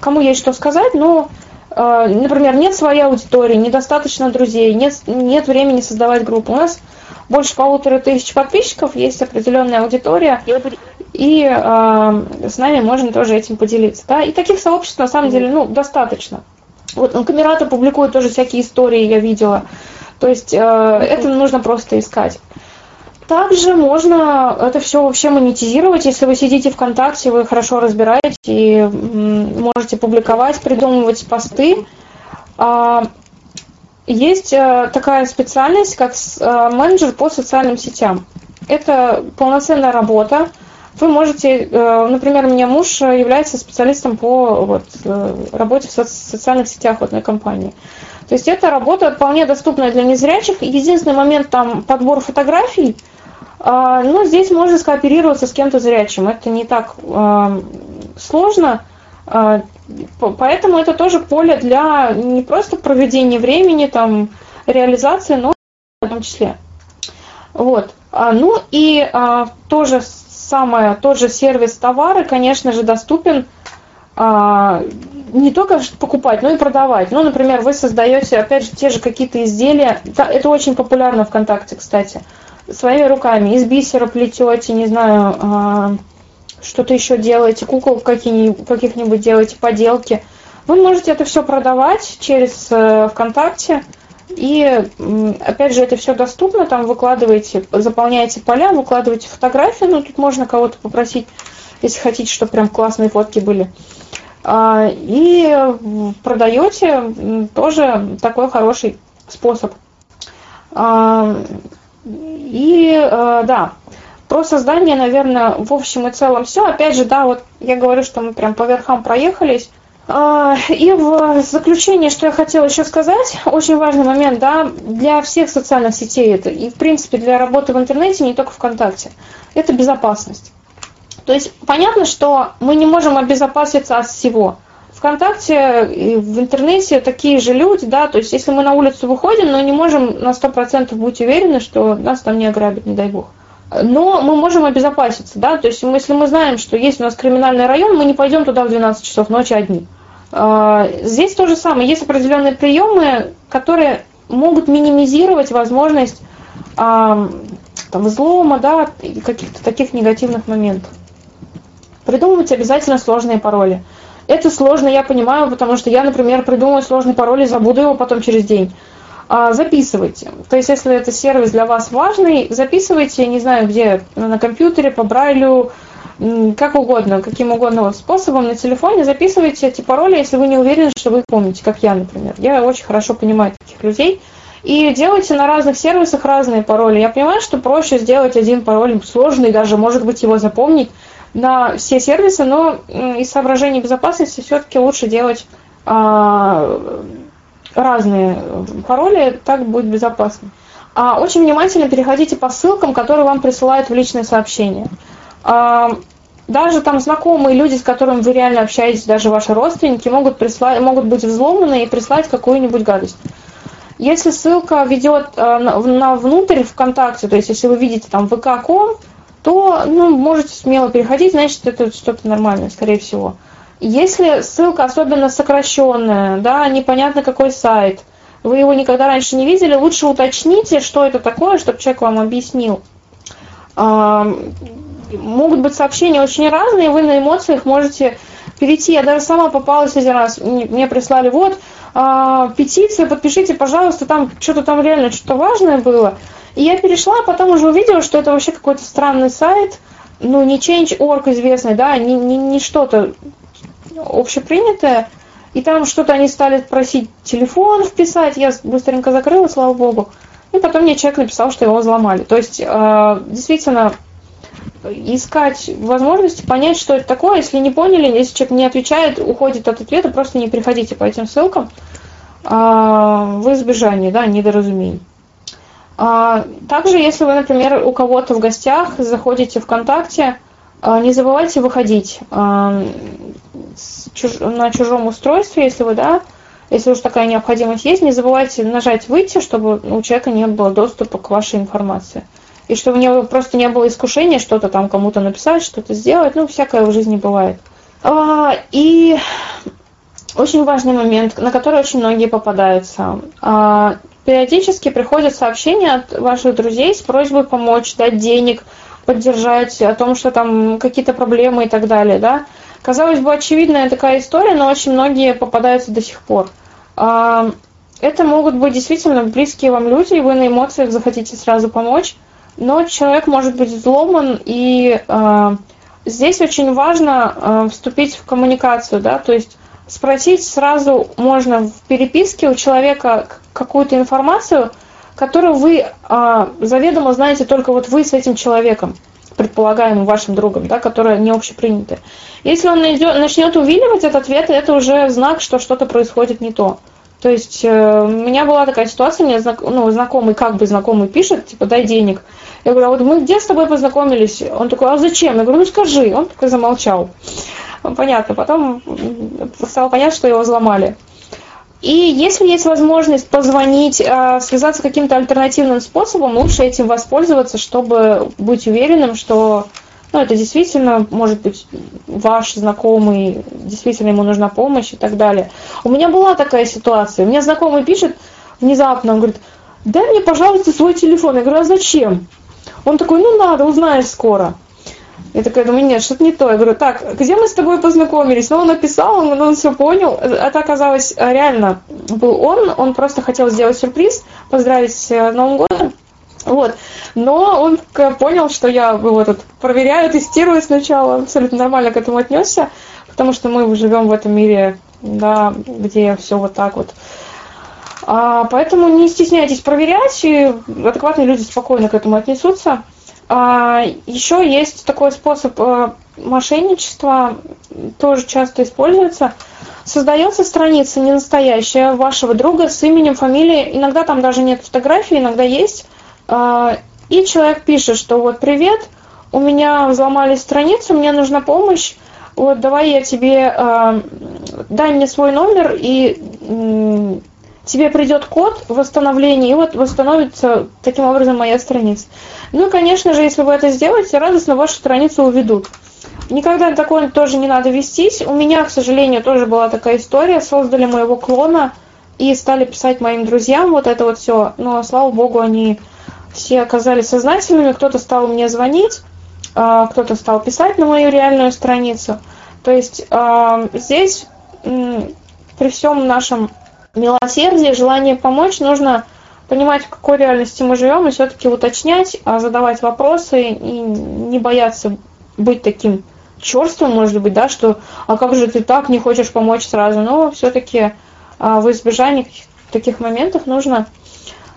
кому есть что сказать, но, а, например, нет своей аудитории, недостаточно друзей, нет, нет времени создавать группу. У нас больше полутора тысяч подписчиков, есть определенная аудитория, и э, с нами можно тоже этим поделиться. Да? И таких сообществ на самом деле ну, достаточно. Вот ну, Камерата публикует тоже всякие истории, я видела. То есть э, это нужно просто искать. Также можно это все вообще монетизировать, если вы сидите ВКонтакте, вы хорошо разбираете и можете публиковать, придумывать посты. А, есть э, такая специальность, как э, менеджер по социальным сетям. Это полноценная работа. Вы можете, э, например, у меня муж является специалистом по вот, работе в социальных сетях одной компании. То есть эта работа вполне доступная для незрячих. Единственный момент там подбор фотографий. Но здесь можно скооперироваться с кем-то зрячим. Это не так сложно. Поэтому это тоже поле для не просто проведения времени, там, реализации, но в том числе. Вот. А, ну и а, тоже самое, тот же сервис товары, конечно же, доступен а, не только покупать, но и продавать. Ну, например, вы создаете, опять же, те же какие-то изделия. Это очень популярно ВКонтакте, кстати. Своими руками. Из бисера плетете, не знаю, а, что-то еще делаете, кукол каких-нибудь делаете, поделки. Вы можете это все продавать через э, ВКонтакте. И опять же, это все доступно, там выкладываете, заполняете поля, выкладываете фотографии, ну тут можно кого-то попросить, если хотите, чтобы прям классные фотки были. А, и продаете тоже такой хороший способ. А, и э, да, про создание, наверное, в общем и целом все. Опять же, да, вот я говорю, что мы прям по верхам проехались. А, и в заключение, что я хотела еще сказать, очень важный момент, да, для всех социальных сетей это, и в принципе для работы в интернете, не только ВКонтакте, это безопасность. То есть понятно, что мы не можем обезопаситься от всего. ВКонтакте и в интернете такие же люди, да, то есть если мы на улицу выходим, но не можем на 100% быть уверены, что нас там не ограбят, не дай бог. Но мы можем обезопаситься, да, то есть если мы знаем, что есть у нас криминальный район, мы не пойдем туда в 12 часов ночи одни. А, здесь то же самое. Есть определенные приемы, которые могут минимизировать возможность а, там, взлома, да, каких-то таких негативных моментов. Придумывать обязательно сложные пароли. Это сложно, я понимаю, потому что я, например, придумаю сложный пароль и забуду его потом через день. А, записывайте. То есть, если это сервис для вас важный, записывайте, не знаю, где, на компьютере, по Брайлю, как угодно, каким угодно способом на телефоне записывайте эти пароли, если вы не уверены, что вы их помните, как я, например. Я очень хорошо понимаю таких людей. И делайте на разных сервисах разные пароли. Я понимаю, что проще сделать один пароль сложный, даже, может быть, его запомнить на все сервисы, но из соображений безопасности все-таки лучше делать а, разные пароли, так будет безопасно. А очень внимательно переходите по ссылкам, которые вам присылают в личные сообщения. А, даже там знакомые люди, с которыми вы реально общаетесь, даже ваши родственники, могут, прислать, могут быть взломаны и прислать какую-нибудь гадость. Если ссылка ведет э, на внутрь ВКонтакте, то есть если вы видите там vk.com, то ну, можете смело переходить, значит это что-то нормальное, скорее всего. Если ссылка особенно сокращенная, да, непонятно какой сайт, вы его никогда раньше не видели, лучше уточните, что это такое, чтобы человек вам объяснил могут быть сообщения очень разные, вы на эмоциях можете перейти. Я даже сама попалась один раз, мне прислали, вот, э, петиция, подпишите, пожалуйста, там что-то там реально что-то важное было. И я перешла, а потом уже увидела, что это вообще какой-то странный сайт, ну, не Change.org известный, да, не, не, не что-то общепринятое. И там что-то они стали просить телефон вписать, я быстренько закрыла, слава богу. И потом мне человек написал, что его взломали. То есть, э, действительно, искать возможности понять, что это такое. Если не поняли, если человек не отвечает, уходит от ответа, просто не приходите по этим ссылкам а, в избежание да, недоразумений. А, также, если вы, например, у кого-то в гостях заходите ВКонтакте, не забывайте выходить на чужом устройстве, если вы, да, если уж такая необходимость есть, не забывайте нажать «Выйти», чтобы у человека не было доступа к вашей информации и чтобы у него просто не было искушения что-то там кому-то написать, что-то сделать, ну, всякое в жизни бывает. А, и очень важный момент, на который очень многие попадаются. А, периодически приходят сообщения от ваших друзей с просьбой помочь, дать денег, поддержать, о том, что там какие-то проблемы и так далее, да. Казалось бы, очевидная такая история, но очень многие попадаются до сих пор. А, это могут быть действительно близкие вам люди, и вы на эмоциях захотите сразу помочь но человек может быть взломан, и э, здесь очень важно э, вступить в коммуникацию, да, то есть спросить сразу можно в переписке у человека какую-то информацию, которую вы э, заведомо знаете только вот вы с этим человеком, предполагаемым вашим другом, да, которая не общепринятая. Если он найдет, начнет увиливать этот ответ, это уже знак, что что-то происходит не то. То есть э, у меня была такая ситуация, мне знак, ну, знакомый, как бы знакомый пишет, типа, дай денег. Я говорю, а вот мы где с тобой познакомились? Он такой, а зачем? Я говорю, ну скажи. Он такой замолчал. Понятно. Потом стало понятно, что его взломали. И если есть возможность позвонить, а, связаться каким-то альтернативным способом, лучше этим воспользоваться, чтобы быть уверенным, что ну, это действительно может быть ваш знакомый, действительно ему нужна помощь и так далее. У меня была такая ситуация. У меня знакомый пишет внезапно, он говорит, дай мне, пожалуйста, свой телефон. Я говорю, а зачем? Он такой, ну надо, узнаешь скоро. Я такая думаю, нет, что-то не то. Я говорю, так, где мы с тобой познакомились? Ну, он написал, он, он все понял. Это оказалось э, реально был он. Он просто хотел сделать сюрприз, поздравить с э, Новым годом. Вот. Но он понял, что я его тут проверяю, тестирую сначала, абсолютно нормально к этому отнесся, потому что мы живем в этом мире, да, где все вот так вот. А, поэтому не стесняйтесь проверять, и адекватные люди спокойно к этому отнесутся. А, еще есть такой способ а, мошенничества, тоже часто используется. Создается страница не настоящая вашего друга с именем, фамилией. Иногда там даже нет фотографии, иногда есть. А, и человек пишет, что вот привет, у меня взломали страницу, мне нужна помощь, вот давай я тебе, э, дай мне свой номер, и э, тебе придет код восстановления, и вот восстановится таким образом моя страница. Ну, конечно же, если вы это сделаете, радостно вашу страницу уведут. Никогда на такое тоже не надо вестись. У меня, к сожалению, тоже была такая история. Создали моего клона и стали писать моим друзьям вот это вот все. Но, слава богу, они все оказались сознательными, кто-то стал мне звонить, а, кто-то стал писать на мою реальную страницу. То есть а, здесь при всем нашем милосердии, желании помочь, нужно понимать, в какой реальности мы живем, и все-таки уточнять, а, задавать вопросы и не бояться быть таким черством, может быть, да, что а как же ты так не хочешь помочь сразу? Но все-таки в избежании таких моментов нужно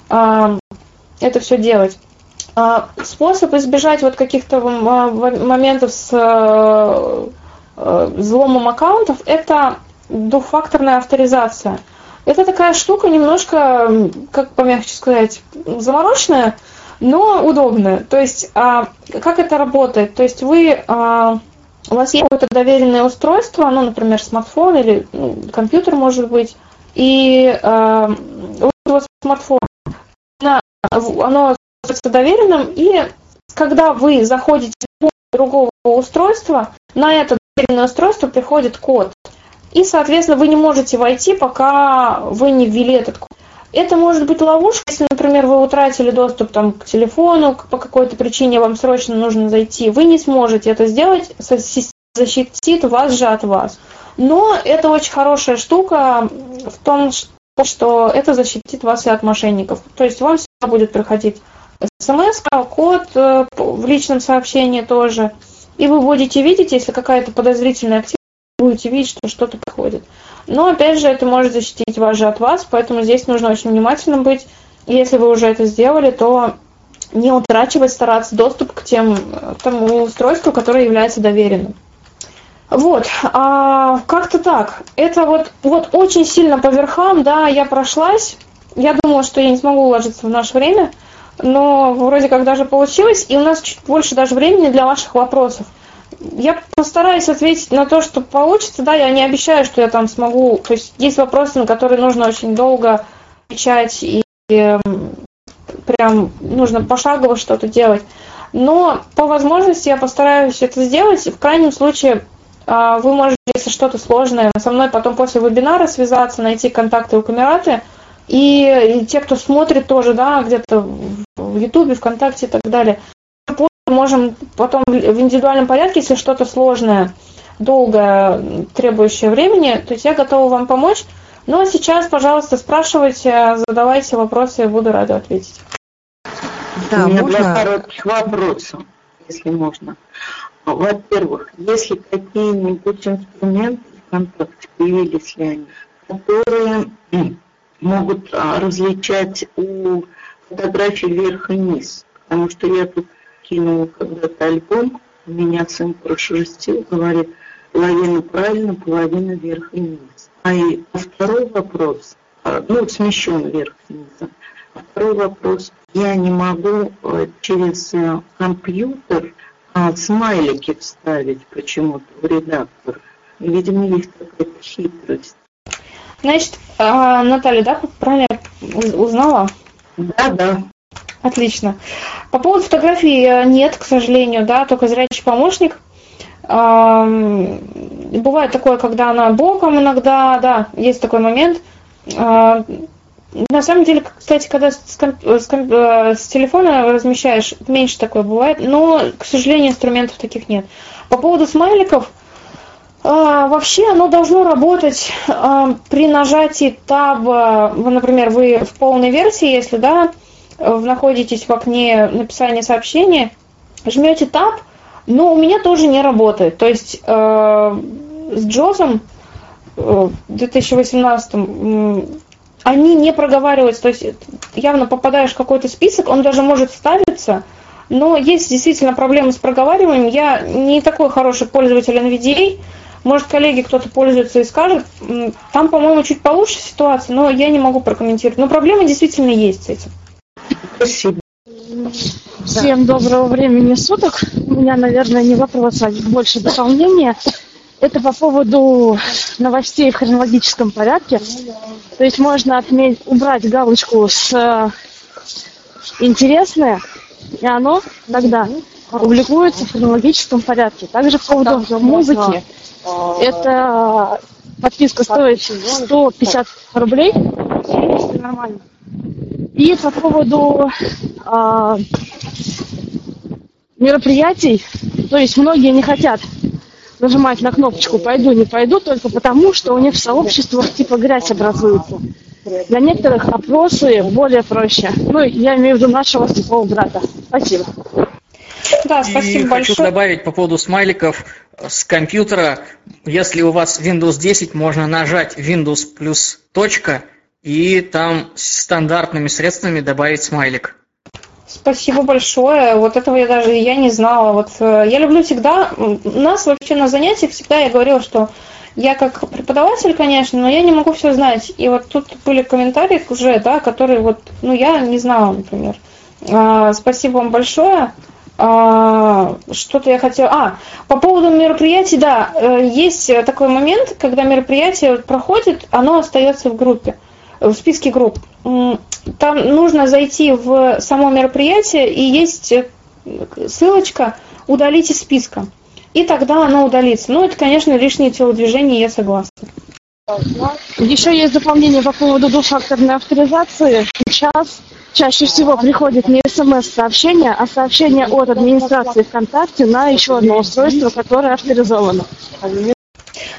это все делать. А, способ избежать вот каких-то а, моментов с взломом аккаунтов – это двухфакторная авторизация. Это такая штука немножко, как помягче сказать, замороченная, но удобная. То есть, а, как это работает? То есть вы, у вас есть какое-то доверенное устройство, ну, например, смартфон или ну, компьютер, может быть, и у вас смартфон оно становится доверенным, и когда вы заходите в другого устройства, на это доверенное устройство приходит код. И, соответственно, вы не можете войти, пока вы не ввели этот код. Это может быть ловушка, если, например, вы утратили доступ там, к телефону, по какой-то причине вам срочно нужно зайти. Вы не сможете это сделать, защитит вас же от вас. Но это очень хорошая штука в том, что это защитит вас и от мошенников. То есть вам всегда будет приходить смс, код э, в личном сообщении тоже. И вы будете видеть, если какая-то подозрительная активность, будете видеть, что что-то приходит. Но опять же, это может защитить вас же от вас, поэтому здесь нужно очень внимательным быть. Если вы уже это сделали, то не утрачивать, стараться доступ к тем, тому устройству, которое является доверенным. Вот, а, как-то так. Это вот, вот очень сильно по верхам, да, я прошлась. Я думала, что я не смогу уложиться в наше время, но вроде как даже получилось, и у нас чуть больше даже времени для ваших вопросов. Я постараюсь ответить на то, что получится, да, я не обещаю, что я там смогу, то есть есть вопросы, на которые нужно очень долго отвечать, и, и эм, прям нужно пошагово что-то делать. Но по возможности я постараюсь это сделать, в крайнем случае а, вы можете, если что-то сложное, со мной потом после вебинара связаться, найти контакты у Камераты. И, те, кто смотрит тоже, да, где-то в Ютубе, ВКонтакте и так далее, можем потом в индивидуальном порядке, если что-то сложное, долгое, требующее времени, то есть я готова вам помочь. Ну а сейчас, пожалуйста, спрашивайте, задавайте вопросы, я буду рада ответить. Да, У меня можно... два коротких вопроса, если можно. Во-первых, если какие-нибудь инструменты ВКонтакте, появились ли они, которые могут а, различать у фотографий вверх и низ. Потому что я тут кинула когда-то альбом, меня сын прошерстил, говорит, половина правильно, половина вверх и низ. А и второй вопрос, а, ну, смещен вверх и низ. А второй вопрос, я не могу э, через э, компьютер а, смайлики вставить почему-то в редактор. Видимо, есть какая-то хитрость. Значит, а, Наталья, да, правильно узнала? Да, да. Отлично. По поводу фотографий э, нет, к сожалению, да, только зрячий помощник. Бывает такое, когда она боком иногда, да, есть такой момент. А, на самом деле, кстати, когда с, с, с телефона размещаешь, меньше такое бывает, но, к сожалению, инструментов таких нет. По поводу смайликов, а, вообще оно должно работать при нажатии таба, например, вы в полной версии, если да, находитесь в окне написания сообщения, жмете таб, но у меня тоже не работает. То есть э, с Джозом в 2018 они не проговариваются, то есть явно попадаешь в какой-то список, он даже может ставиться, но есть действительно проблемы с проговариванием. Я не такой хороший пользователь NVDA, может, коллеги кто-то пользуется и скажет. Там, по-моему, чуть получше ситуация, но я не могу прокомментировать. Но проблема действительно есть с этим. Спасибо. Всем доброго времени суток. У меня, наверное, не вопрос, а больше дополнение. Это по поводу новостей в хронологическом порядке. То есть можно отметь, убрать галочку с э, интересное, и оно тогда публикуется в хронологическом порядке. Также по поводу музыки это подписка стоит 150 рублей. Нормально. И по поводу э, мероприятий, то есть многие не хотят нажимать на кнопочку «пойду, не пойду» только потому, что у них в сообществах типа грязь образуется. Для некоторых опросы более проще. Ну, я имею в виду нашего слепого брата. Спасибо. Да, спасибо и большое. хочу добавить по поводу смайликов с компьютера. Если у вас Windows 10, можно нажать Windows плюс точка и там стандартными средствами добавить смайлик. Спасибо большое. Вот этого я даже я не знала. Вот э, я люблю всегда. Нас вообще на занятиях всегда я говорила, что я как преподаватель, конечно, но я не могу все знать. И вот тут были комментарии уже, да, которые вот, ну, я не знала, например. А, спасибо вам большое. А, что-то я хотела... А, по поводу мероприятий, да, э, есть такой момент, когда мероприятие проходит, оно остается в группе, в списке групп. Там нужно зайти в само мероприятие, и есть э, ссылочка «Удалить из списка». И тогда оно удалится. Ну, это, конечно, лишнее телодвижение, я согласна. Еще есть дополнение по поводу двухфакторной авторизации. Сейчас чаще всего приходит не смс-сообщение, а сообщение от администрации ВКонтакте на еще одно устройство, которое авторизовано.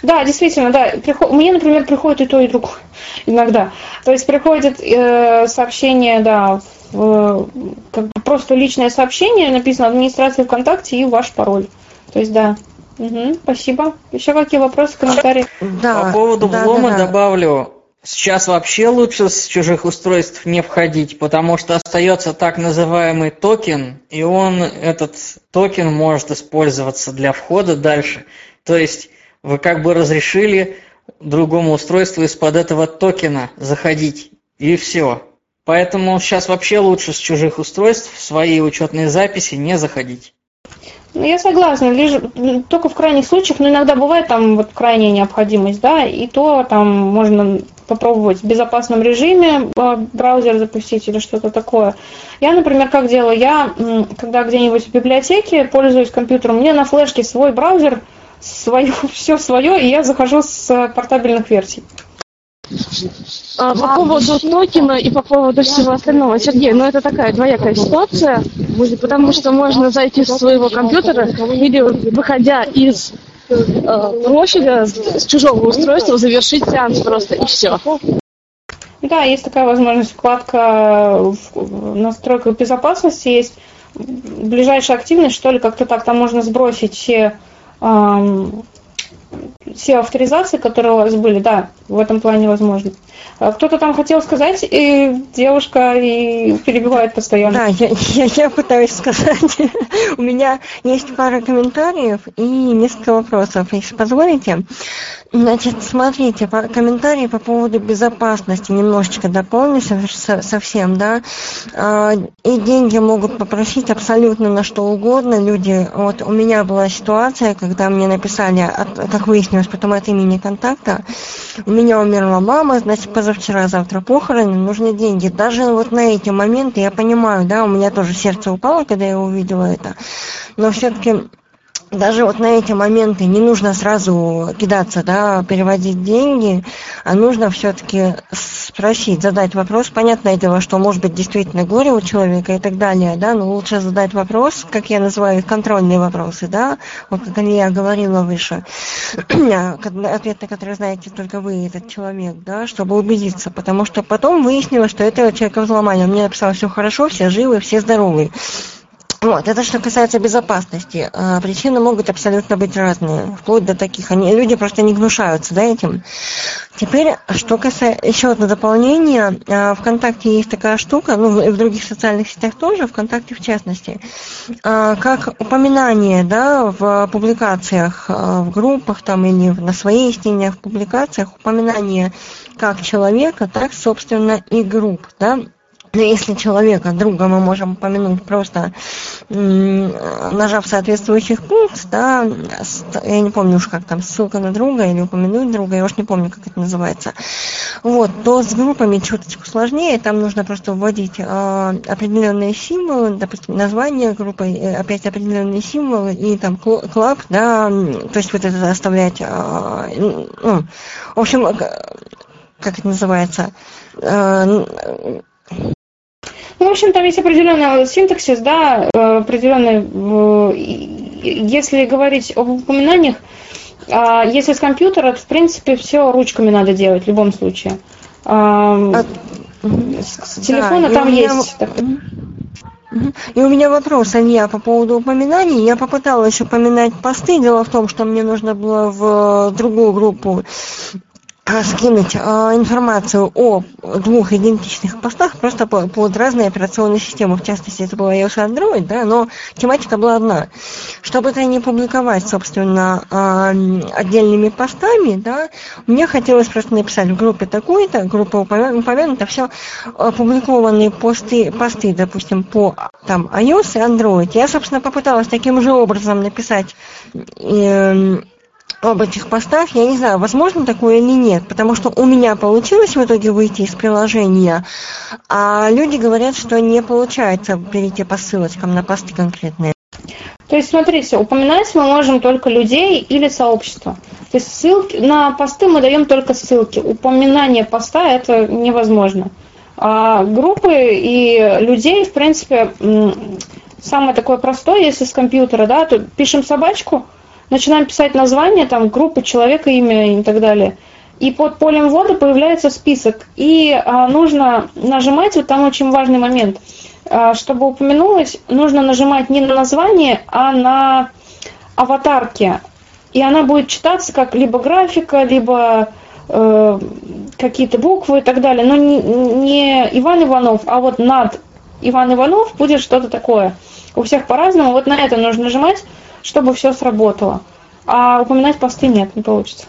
Да, действительно, да. Приход... Мне, например, приходит и то, и другое <laughs> иногда. То есть приходит э, сообщение, да, в, как бы просто личное сообщение, написано администрация ВКонтакте и ваш пароль. То есть, да. Угу, спасибо. Еще какие вопросы, комментарии? Да, По поводу да, взлома да, да. добавлю. Сейчас вообще лучше с чужих устройств не входить, потому что остается так называемый токен, и он, этот токен может использоваться для входа дальше. То есть вы как бы разрешили другому устройству из-под этого токена заходить, и все. Поэтому сейчас вообще лучше с чужих устройств в свои учетные записи не заходить. Ну, я согласна, лишь только в крайних случаях, но иногда бывает там вот крайняя необходимость, да, и то там можно попробовать в безопасном режиме а, браузер запустить или что-то такое. Я, например, как делаю, я, когда где-нибудь в библиотеке пользуюсь компьютером, мне на флешке свой браузер, свое, <laughs> все свое, и я захожу с портабельных версий. А, по поводу токена и по поводу всего остального, Сергей, ну это такая двоякая ситуация, потому что можно зайти с своего компьютера или выходя из э, профиля с чужого устройства завершить сеанс просто и все. Да, есть такая возможность, вкладка в настройках безопасности есть ближайшая активность, что ли, как-то так, там можно сбросить все um, все авторизации, которые у вас были, да, в этом плане возможно. А кто-то там хотел сказать, и девушка и перебивает постоянно. Да, я, я, я пытаюсь сказать. <laughs> У меня есть пара комментариев и несколько вопросов, если позволите. Значит, смотрите, комментарии по поводу безопасности немножечко дополню совсем, да. А, и деньги могут попросить абсолютно на что угодно люди. Вот у меня была ситуация, когда мне написали, как выяснилось потом от имени контакта, у меня умерла мама, значит, позавчера, завтра похороны, нужны деньги. Даже вот на эти моменты я понимаю, да, у меня тоже сердце упало, когда я увидела это. Но все-таки даже вот на эти моменты не нужно сразу кидаться, да, переводить деньги, а нужно все-таки спросить, задать вопрос. Понятное дело, что может быть действительно горе у человека и так далее, да, но лучше задать вопрос, как я называю их, контрольные вопросы, да, вот как я говорила выше, <clears throat> ответ на который знаете только вы, этот человек, да, чтобы убедиться, потому что потом выяснилось, что этого человека взломали. Он мне написал, все хорошо, все живы, все здоровы. Вот, это что касается безопасности. А, причины могут абсолютно быть разные, вплоть до таких. Они, люди просто не гнушаются да, этим. Теперь, что касается еще одно дополнение. А, ВКонтакте есть такая штука, ну, и в других социальных сетях тоже, ВКонтакте в частности, а, как упоминание да, в публикациях, в группах там, или на своей стене в публикациях, упоминание как человека, так, собственно, и групп. Да? Но если человека, друга мы можем упомянуть просто нажав соответствующий пункт, да, я не помню уж как там, ссылка на друга или упомянуть друга, я уж не помню, как это называется. Вот, то с группами чуточку сложнее, там нужно просто вводить э, определенные символы, допустим, название группы, опять определенные символы и там клаб, да, то есть вот это оставлять, э, ну, в общем, как это называется, э, ну, в общем, там есть определенный синтаксис, да, э, определенный, если говорить об упоминаниях, а, если с компьютера, то, в принципе, все ручками надо делать в любом случае. А, с телефона да, там есть... И у меня вопрос, Илья, по поводу упоминаний. Я попыталась упоминать посты. Дело в том, что мне нужно было в другую группу скинуть э, информацию о двух идентичных постах просто по, под разные операционные системы. В частности, это была iOS и Android, да, но тематика была одна. Чтобы это не публиковать, собственно, э, отдельными постами, да, мне хотелось просто написать в группе такой-то, группа упомянута, все опубликованные посты, посты, допустим, по там iOS и Android. Я, собственно, попыталась таким же образом написать э, об этих постах, я не знаю, возможно такое или нет, потому что у меня получилось в итоге выйти из приложения, а люди говорят, что не получается перейти по ссылочкам на посты конкретные. То есть, смотрите, упоминать мы можем только людей или сообщество. То есть ссылки на посты мы даем только ссылки. Упоминание поста это невозможно. А группы и людей, в принципе, самое такое простое, если с компьютера, да, то пишем собачку, начинаем писать название, там, группы, человека, имя и так далее. И под полем ввода появляется список. И а, нужно нажимать, вот там очень важный момент, а, чтобы упомянулось, нужно нажимать не на название, а на аватарки. И она будет читаться как либо графика, либо э, какие-то буквы и так далее. Но не, не Иван Иванов, а вот над Иван Иванов будет что-то такое. У всех по-разному. Вот на это нужно нажимать чтобы все сработало. А упоминать посты нет, не получится.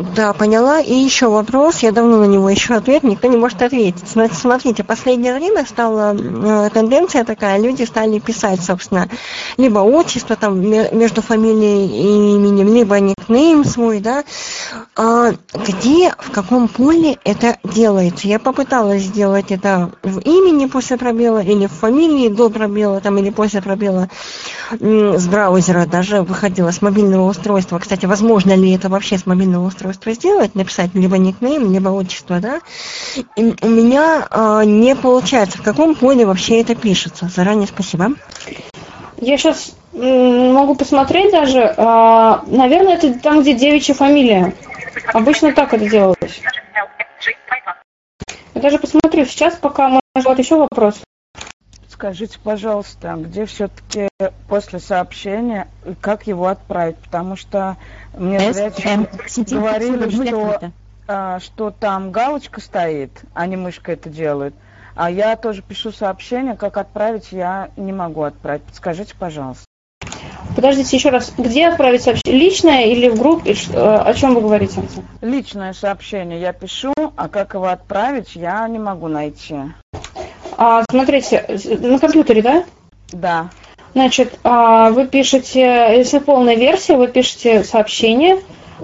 Да, поняла. И еще вопрос, я давно на него еще ответ, никто не может ответить. Смотрите, последнее время стала э, тенденция такая, люди стали писать, собственно, либо отчество там между фамилией и именем, либо никнейм свой, да. А где, в каком поле это делается? Я попыталась сделать это в имени после пробела, или в фамилии до пробела, там, или после пробела с браузера даже выходила с мобильного устройства. Кстати, возможно ли это вообще с мобильного устройства сделать, написать либо никнейм, либо отчество, да? И у меня э, не получается, в каком поле вообще это пишется. Заранее спасибо. Я сейчас могу посмотреть даже. А, наверное, это там, где девичья фамилия. Обычно так это делалось. Я даже посмотрю сейчас, пока может еще вопрос. Скажите, пожалуйста, где все-таки после сообщения, как его отправить? Потому что мне зрячие говорили, что, а, что там галочка стоит, а не мышка это делает. А я тоже пишу сообщение, как отправить, я не могу отправить. Подскажите, пожалуйста. Подождите еще раз, где отправить сообщение? Личное или в группе? Э, о чем вы говорите? Личное сообщение я пишу, а как его отправить, я не могу найти. А, смотрите, на компьютере, да? Да. Значит, а, вы пишете, если полная версия, вы пишете сообщение,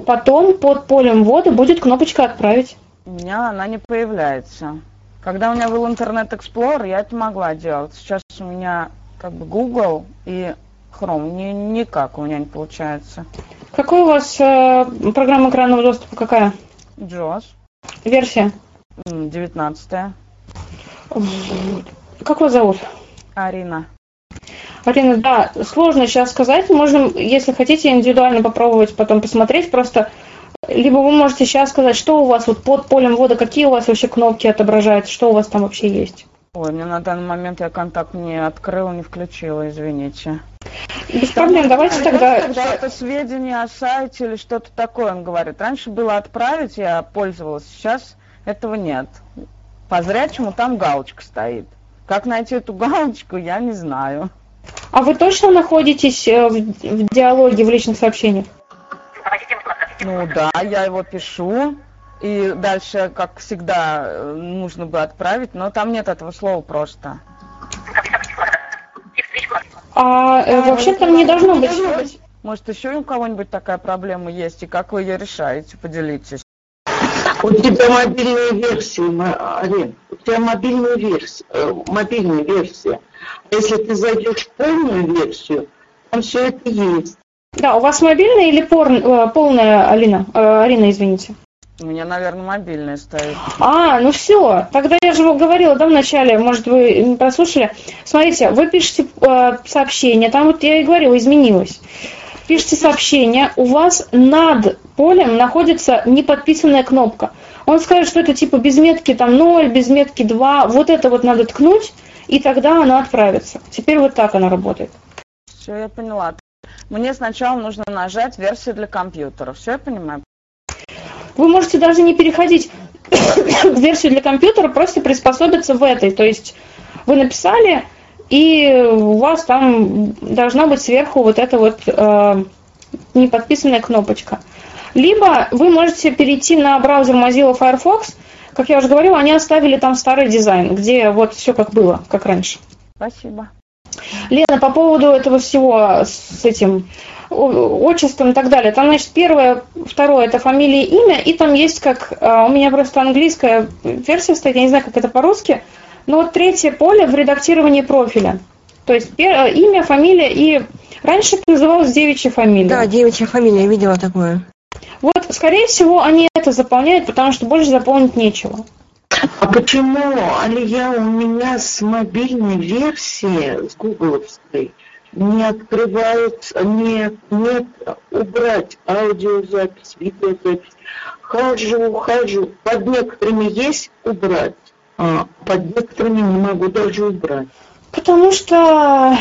потом под полем ввода будет кнопочка «Отправить». У меня она не появляется. Когда у меня был интернет Explorer, я это могла делать. Сейчас у меня как бы Google, и Chrome. Ни, никак у меня не получается. Какой у вас э, программа экранного доступа? Какая? JOS. Версия? 19 Как вас зовут? Арина. Арина, да, сложно сейчас сказать. Можно, если хотите, индивидуально попробовать потом посмотреть. Просто либо вы можете сейчас сказать, что у вас вот под полем ввода, какие у вас вообще кнопки отображаются, что у вас там вообще есть. Ой, мне на данный момент я контакт не открыла, не включила, извините. Без проблем, давайте тогда... Когда это сведения о сайте или что-то такое, он говорит. Раньше было отправить, я пользовалась, сейчас этого нет. По зрячему там галочка стоит. Как найти эту галочку, я не знаю. А вы точно находитесь э, в, в диалоге, в личных сообщениях? Ну да, я его пишу. И дальше, как всегда, э, нужно бы отправить, но там нет этого слова просто. А э, вообще там не должно быть. Может, еще у кого-нибудь такая проблема есть, и как вы ее решаете? Поделитесь. У тебя мобильная версия, Арин, у тебя мобильная версия, э, мобильная версия. Если ты зайдешь в полную версию, там все это есть. Да, у вас мобильная или пор, э, полная, Алина? Э, Арина, извините. У меня, наверное, мобильная стоит. А, ну все. Тогда я же говорила, да, в начале, может, вы не прослушали. Смотрите, вы пишете э, сообщение, там вот я и говорила, изменилось. Пишите сообщение, у вас над полем находится неподписанная кнопка. Он скажет, что это типа без метки там 0, без метки 2. Вот это вот надо ткнуть, и тогда она отправится. Теперь вот так она работает. Все, я поняла. Мне сначала нужно нажать версию для компьютера. Все, я понимаю. Вы можете даже не переходить <coughs> в версию для компьютера, просто приспособиться в этой. То есть вы написали, и у вас там должна быть сверху вот эта вот э, неподписанная кнопочка. Либо вы можете перейти на браузер Mozilla Firefox. Как я уже говорила, они оставили там старый дизайн, где вот все как было, как раньше. Спасибо. Лена, по поводу этого всего с этим отчеством и так далее. Там, значит, первое, второе это фамилия, имя, и там есть как, а, у меня просто английская версия стоит, я не знаю, как это по-русски, но вот третье поле в редактировании профиля. То есть имя, фамилия и раньше называлась девичья фамилия. Да, девичья фамилия, я видела такое. Вот, скорее всего, они это заполняют, потому что больше заполнить нечего. А почему, Алия, у меня с мобильной версии, с гугловской, не открывается, нет, нет, убрать аудиозапись, видеозапись. Хожу, хожу. Под некоторыми есть убрать, а под некоторыми не могу даже убрать. Потому что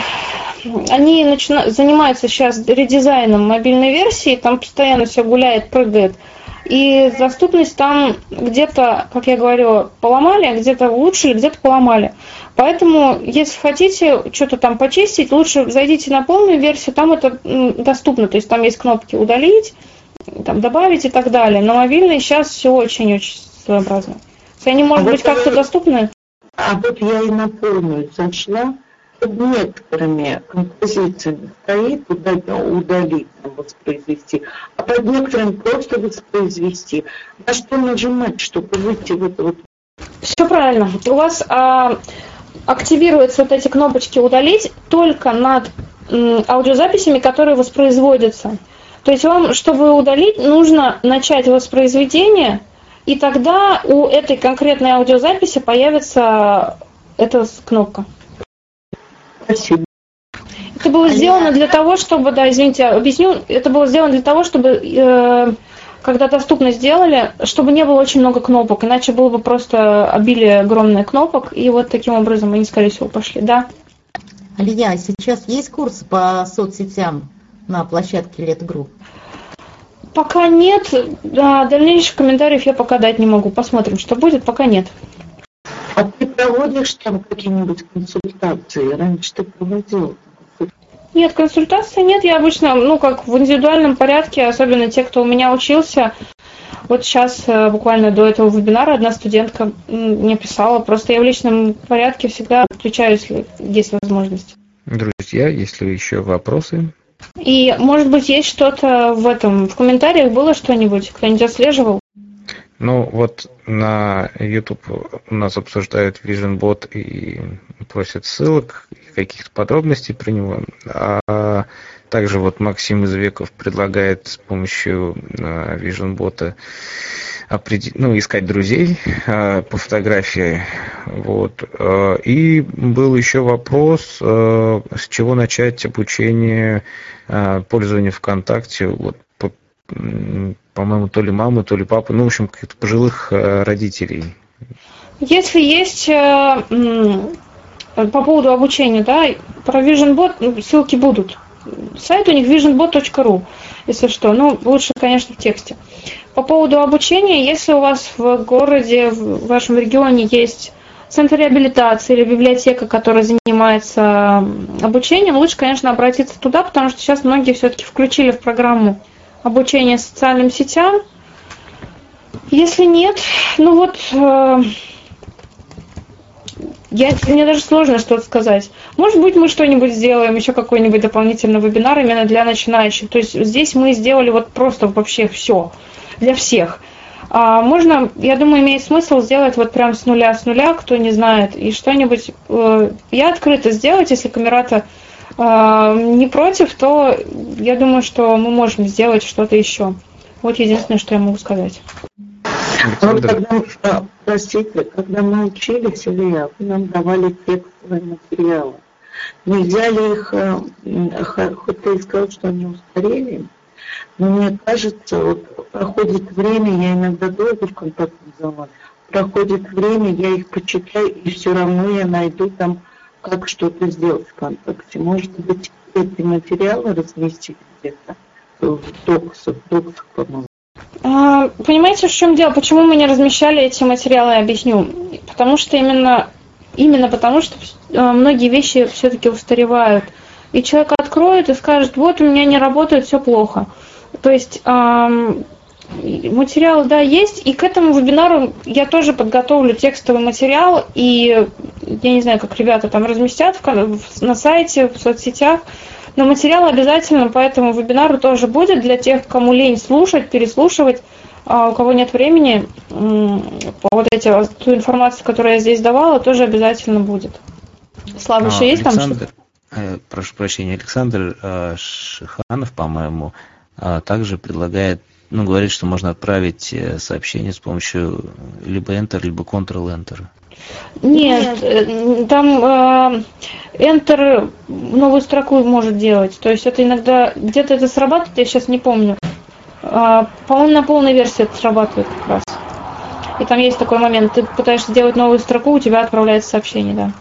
они начина... занимаются сейчас редизайном мобильной версии, там постоянно все гуляет, прыгает. И доступность там где-то, как я говорю, поломали, где-то улучшили, где-то поломали. Поэтому, если хотите что-то там почистить, лучше зайдите на полную версию, там это доступно, то есть там есть кнопки удалить, там добавить и так далее. На мобильной сейчас все очень-очень своеобразно. Они, может а быть, как-то доступны? А вот я и на полную зашла, под некоторыми композициями стоит удалить, воспроизвести, а под некоторыми просто воспроизвести. На что нажимать, чтобы выйти в это вот? Все правильно. У вас а, активируются вот эти кнопочки «Удалить» только над аудиозаписями, которые воспроизводятся. То есть вам, чтобы удалить, нужно начать воспроизведение, и тогда у этой конкретной аудиозаписи появится эта кнопка. Спасибо. Это было сделано для того, чтобы, да, извините, объясню, это было сделано для того, чтобы э, когда доступно сделали, чтобы не было очень много кнопок, иначе было бы просто обилие огромное кнопок, и вот таким образом они, скорее всего, пошли, да. Алия, сейчас есть курс по соцсетям на площадке Летгрупп? Пока нет, да, дальнейших комментариев я пока дать не могу. Посмотрим, что будет, пока нет. А ты проводишь там какие-нибудь консультации? Раньше ты проводил? Нет, консультации нет. Я обычно, ну, как в индивидуальном порядке, особенно те, кто у меня учился. Вот сейчас, э, буквально до этого вебинара, одна студентка мне писала. Просто я в личном порядке всегда включаю, если есть возможность. Друзья, если еще вопросы? И, может быть, есть что-то в этом, в комментариях было что-нибудь? Кто-нибудь отслеживал? Ну, вот на YouTube у нас обсуждают Vision Bot и просят ссылок, каких-то подробностей про него. А также вот Максим Извеков предлагает с помощью а, Vision Bot ну, искать друзей а, по фотографии. Вот. А, и был еще вопрос, с чего начать обучение пользования ВКонтакте вот, по, по-моему, то ли мамы, то ли папы, ну, в общем, каких-то пожилых родителей. Если есть по поводу обучения, да, про VisionBot ну, ссылки будут. Сайт у них visionbot.ru, если что. Ну, лучше, конечно, в тексте. По поводу обучения, если у вас в городе, в вашем регионе есть центр реабилитации или библиотека, которая занимается обучением, лучше, конечно, обратиться туда, потому что сейчас многие все-таки включили в программу обучение социальным сетям. Если нет, ну вот э, я, мне даже сложно что-то сказать. Может быть, мы что-нибудь сделаем, еще какой-нибудь дополнительный вебинар именно для начинающих. То есть здесь мы сделали вот просто вообще все для всех. А можно, я думаю, имеет смысл сделать вот прям с нуля, с нуля, кто не знает, и что-нибудь. Э, я открыто сделать, если камерата э, не против, то я думаю, что мы можем сделать что-то еще. Вот единственное, что я могу сказать. Вот когда, простите, когда мы учились, Илья, вы нам давали текстовые материалы. Нельзя ли их, э, хоть ты и сказал, что они устарели, но мне кажется, вот проходит время, я иногда долго в контактном зале, проходит время, я их почитаю, и все равно я найду там, как что-то сделать в ВКонтакте. Может быть, эти материалы разместить где-то в доксах, доксах, по-моему. А, понимаете, в чем дело? Почему мы не размещали эти материалы, я объясню. Потому что именно, именно потому, что а, многие вещи все-таки устаревают. И человек откроет и скажет, вот у меня не работает, все плохо. То есть материалы, да, есть. И к этому вебинару я тоже подготовлю текстовый материал. И я не знаю, как ребята там разместят на сайте, в соцсетях. Но материал обязательно по этому вебинару тоже будет для тех, кому лень слушать, переслушивать, а у кого нет времени, вот эти, ту информацию, которую я здесь давала, тоже обязательно будет. Слава, а, еще есть Александр, там что-то? Прошу прощения, Александр э, Шиханов, по-моему, э, также предлагает, ну, говорит, что можно отправить э, сообщение с помощью либо Enter, либо Ctrl-Enter. Нет, э, там э, Enter новую строку может делать. То есть это иногда где-то это срабатывает, я сейчас не помню. Э, по-моему, на полной версии это срабатывает как раз. И там есть такой момент, ты пытаешься сделать новую строку, у тебя отправляется сообщение, да.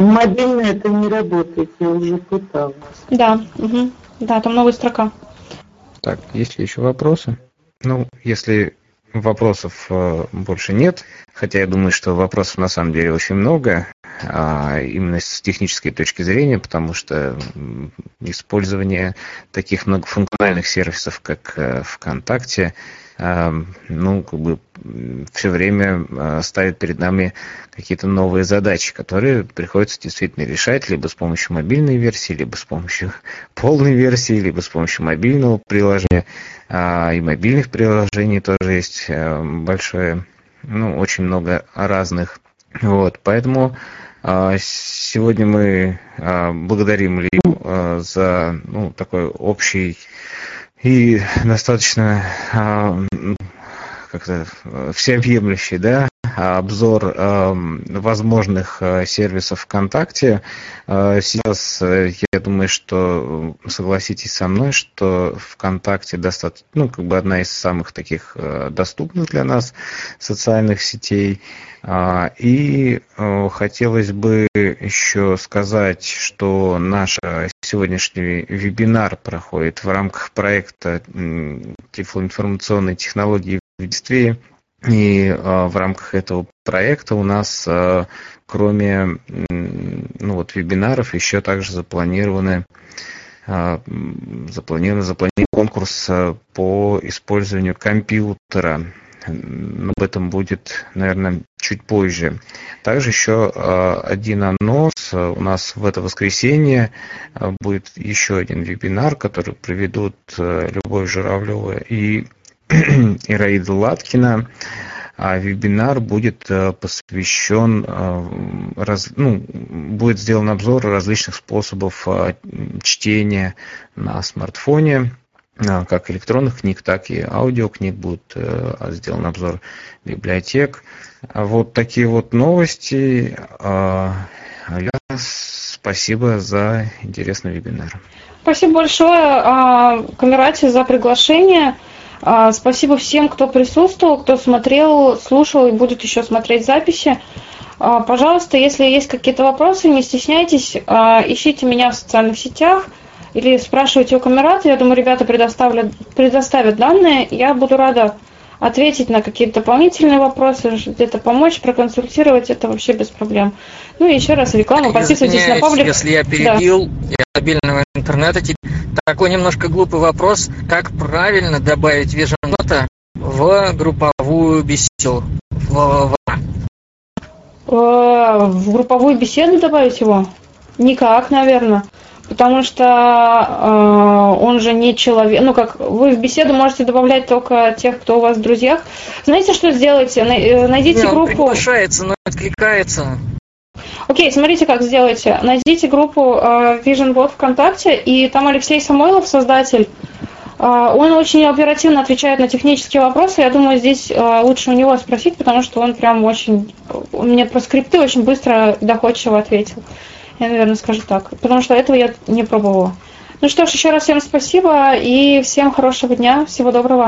Мобильно это не работает, я уже пыталась. Да, угу. да, там новая строка. Так, есть ли еще вопросы? Ну, если Вопросов э, больше нет, хотя я думаю, что вопросов на самом деле очень много, а, именно с технической точки зрения, потому что использование таких многофункциональных сервисов, как э, ВКонтакте, ну, как бы все время а, ставит перед нами какие-то новые задачи, которые приходится действительно решать либо с помощью мобильной версии, либо с помощью <laughs> полной версии, либо с помощью мобильного приложения. А, и мобильных приложений тоже есть э, большое, ну, очень много разных. Вот, поэтому а, Сегодня мы благодарим Илью за ну, такой общий и достаточно как-то всеобъемлющий, да, обзор э, возможных э, сервисов ВКонтакте. Э, сейчас э, я думаю, что согласитесь со мной, что ВКонтакте достаточно, ну, как бы одна из самых таких доступных для нас социальных сетей. Э, и хотелось бы еще сказать, что наш сегодняшний вебинар проходит в рамках проекта тифлоинформационной технологии в действии и э, в рамках этого проекта у нас, э, кроме ну, вот, вебинаров, еще также запланированы э, запланирован, запланирован конкурс по использованию компьютера. Об этом будет, наверное, чуть позже. Также еще один анонс. У нас в это воскресенье будет еще один вебинар, который проведут Любовь Журавлева и Ираида Латкина. А вебинар будет посвящен, раз, ну, будет сделан обзор различных способов чтения на смартфоне, как электронных книг, так и аудиокниг. Будет сделан обзор библиотек. Вот такие вот новости. Спасибо за интересный вебинар. Спасибо большое, Камерати, за приглашение. Спасибо всем, кто присутствовал, кто смотрел, слушал и будет еще смотреть записи. Пожалуйста, если есть какие-то вопросы, не стесняйтесь, ищите меня в социальных сетях или спрашивайте у Камерата. Я думаю, ребята предоставят, предоставят данные. Я буду рада ответить на какие-то дополнительные вопросы, где-то помочь, проконсультировать, это вообще без проблем. Ну и еще раз реклама, подписывайтесь на паблик. Если я перебил, да. я мобильного интернета, такой немножко глупый вопрос, как правильно добавить Vision в групповую беседу? В, в... в групповую беседу добавить его? Никак, наверное потому что э, он же не человек. Ну, как вы в беседу можете добавлять только тех, кто у вас в друзьях. Знаете, что сделайте? Э, найдите не, группу. приглашается, но откликается. Окей, смотрите, как сделайте. Найдите группу э, Vision Bot ВКонтакте, и там Алексей Самойлов, создатель. Э, он очень оперативно отвечает на технические вопросы. Я думаю, здесь э, лучше у него спросить, потому что он прям очень... Мне про скрипты очень быстро и доходчиво ответил. Я, наверное, скажу так. Потому что этого я не пробовала. Ну что ж, еще раз всем спасибо и всем хорошего дня. Всего доброго.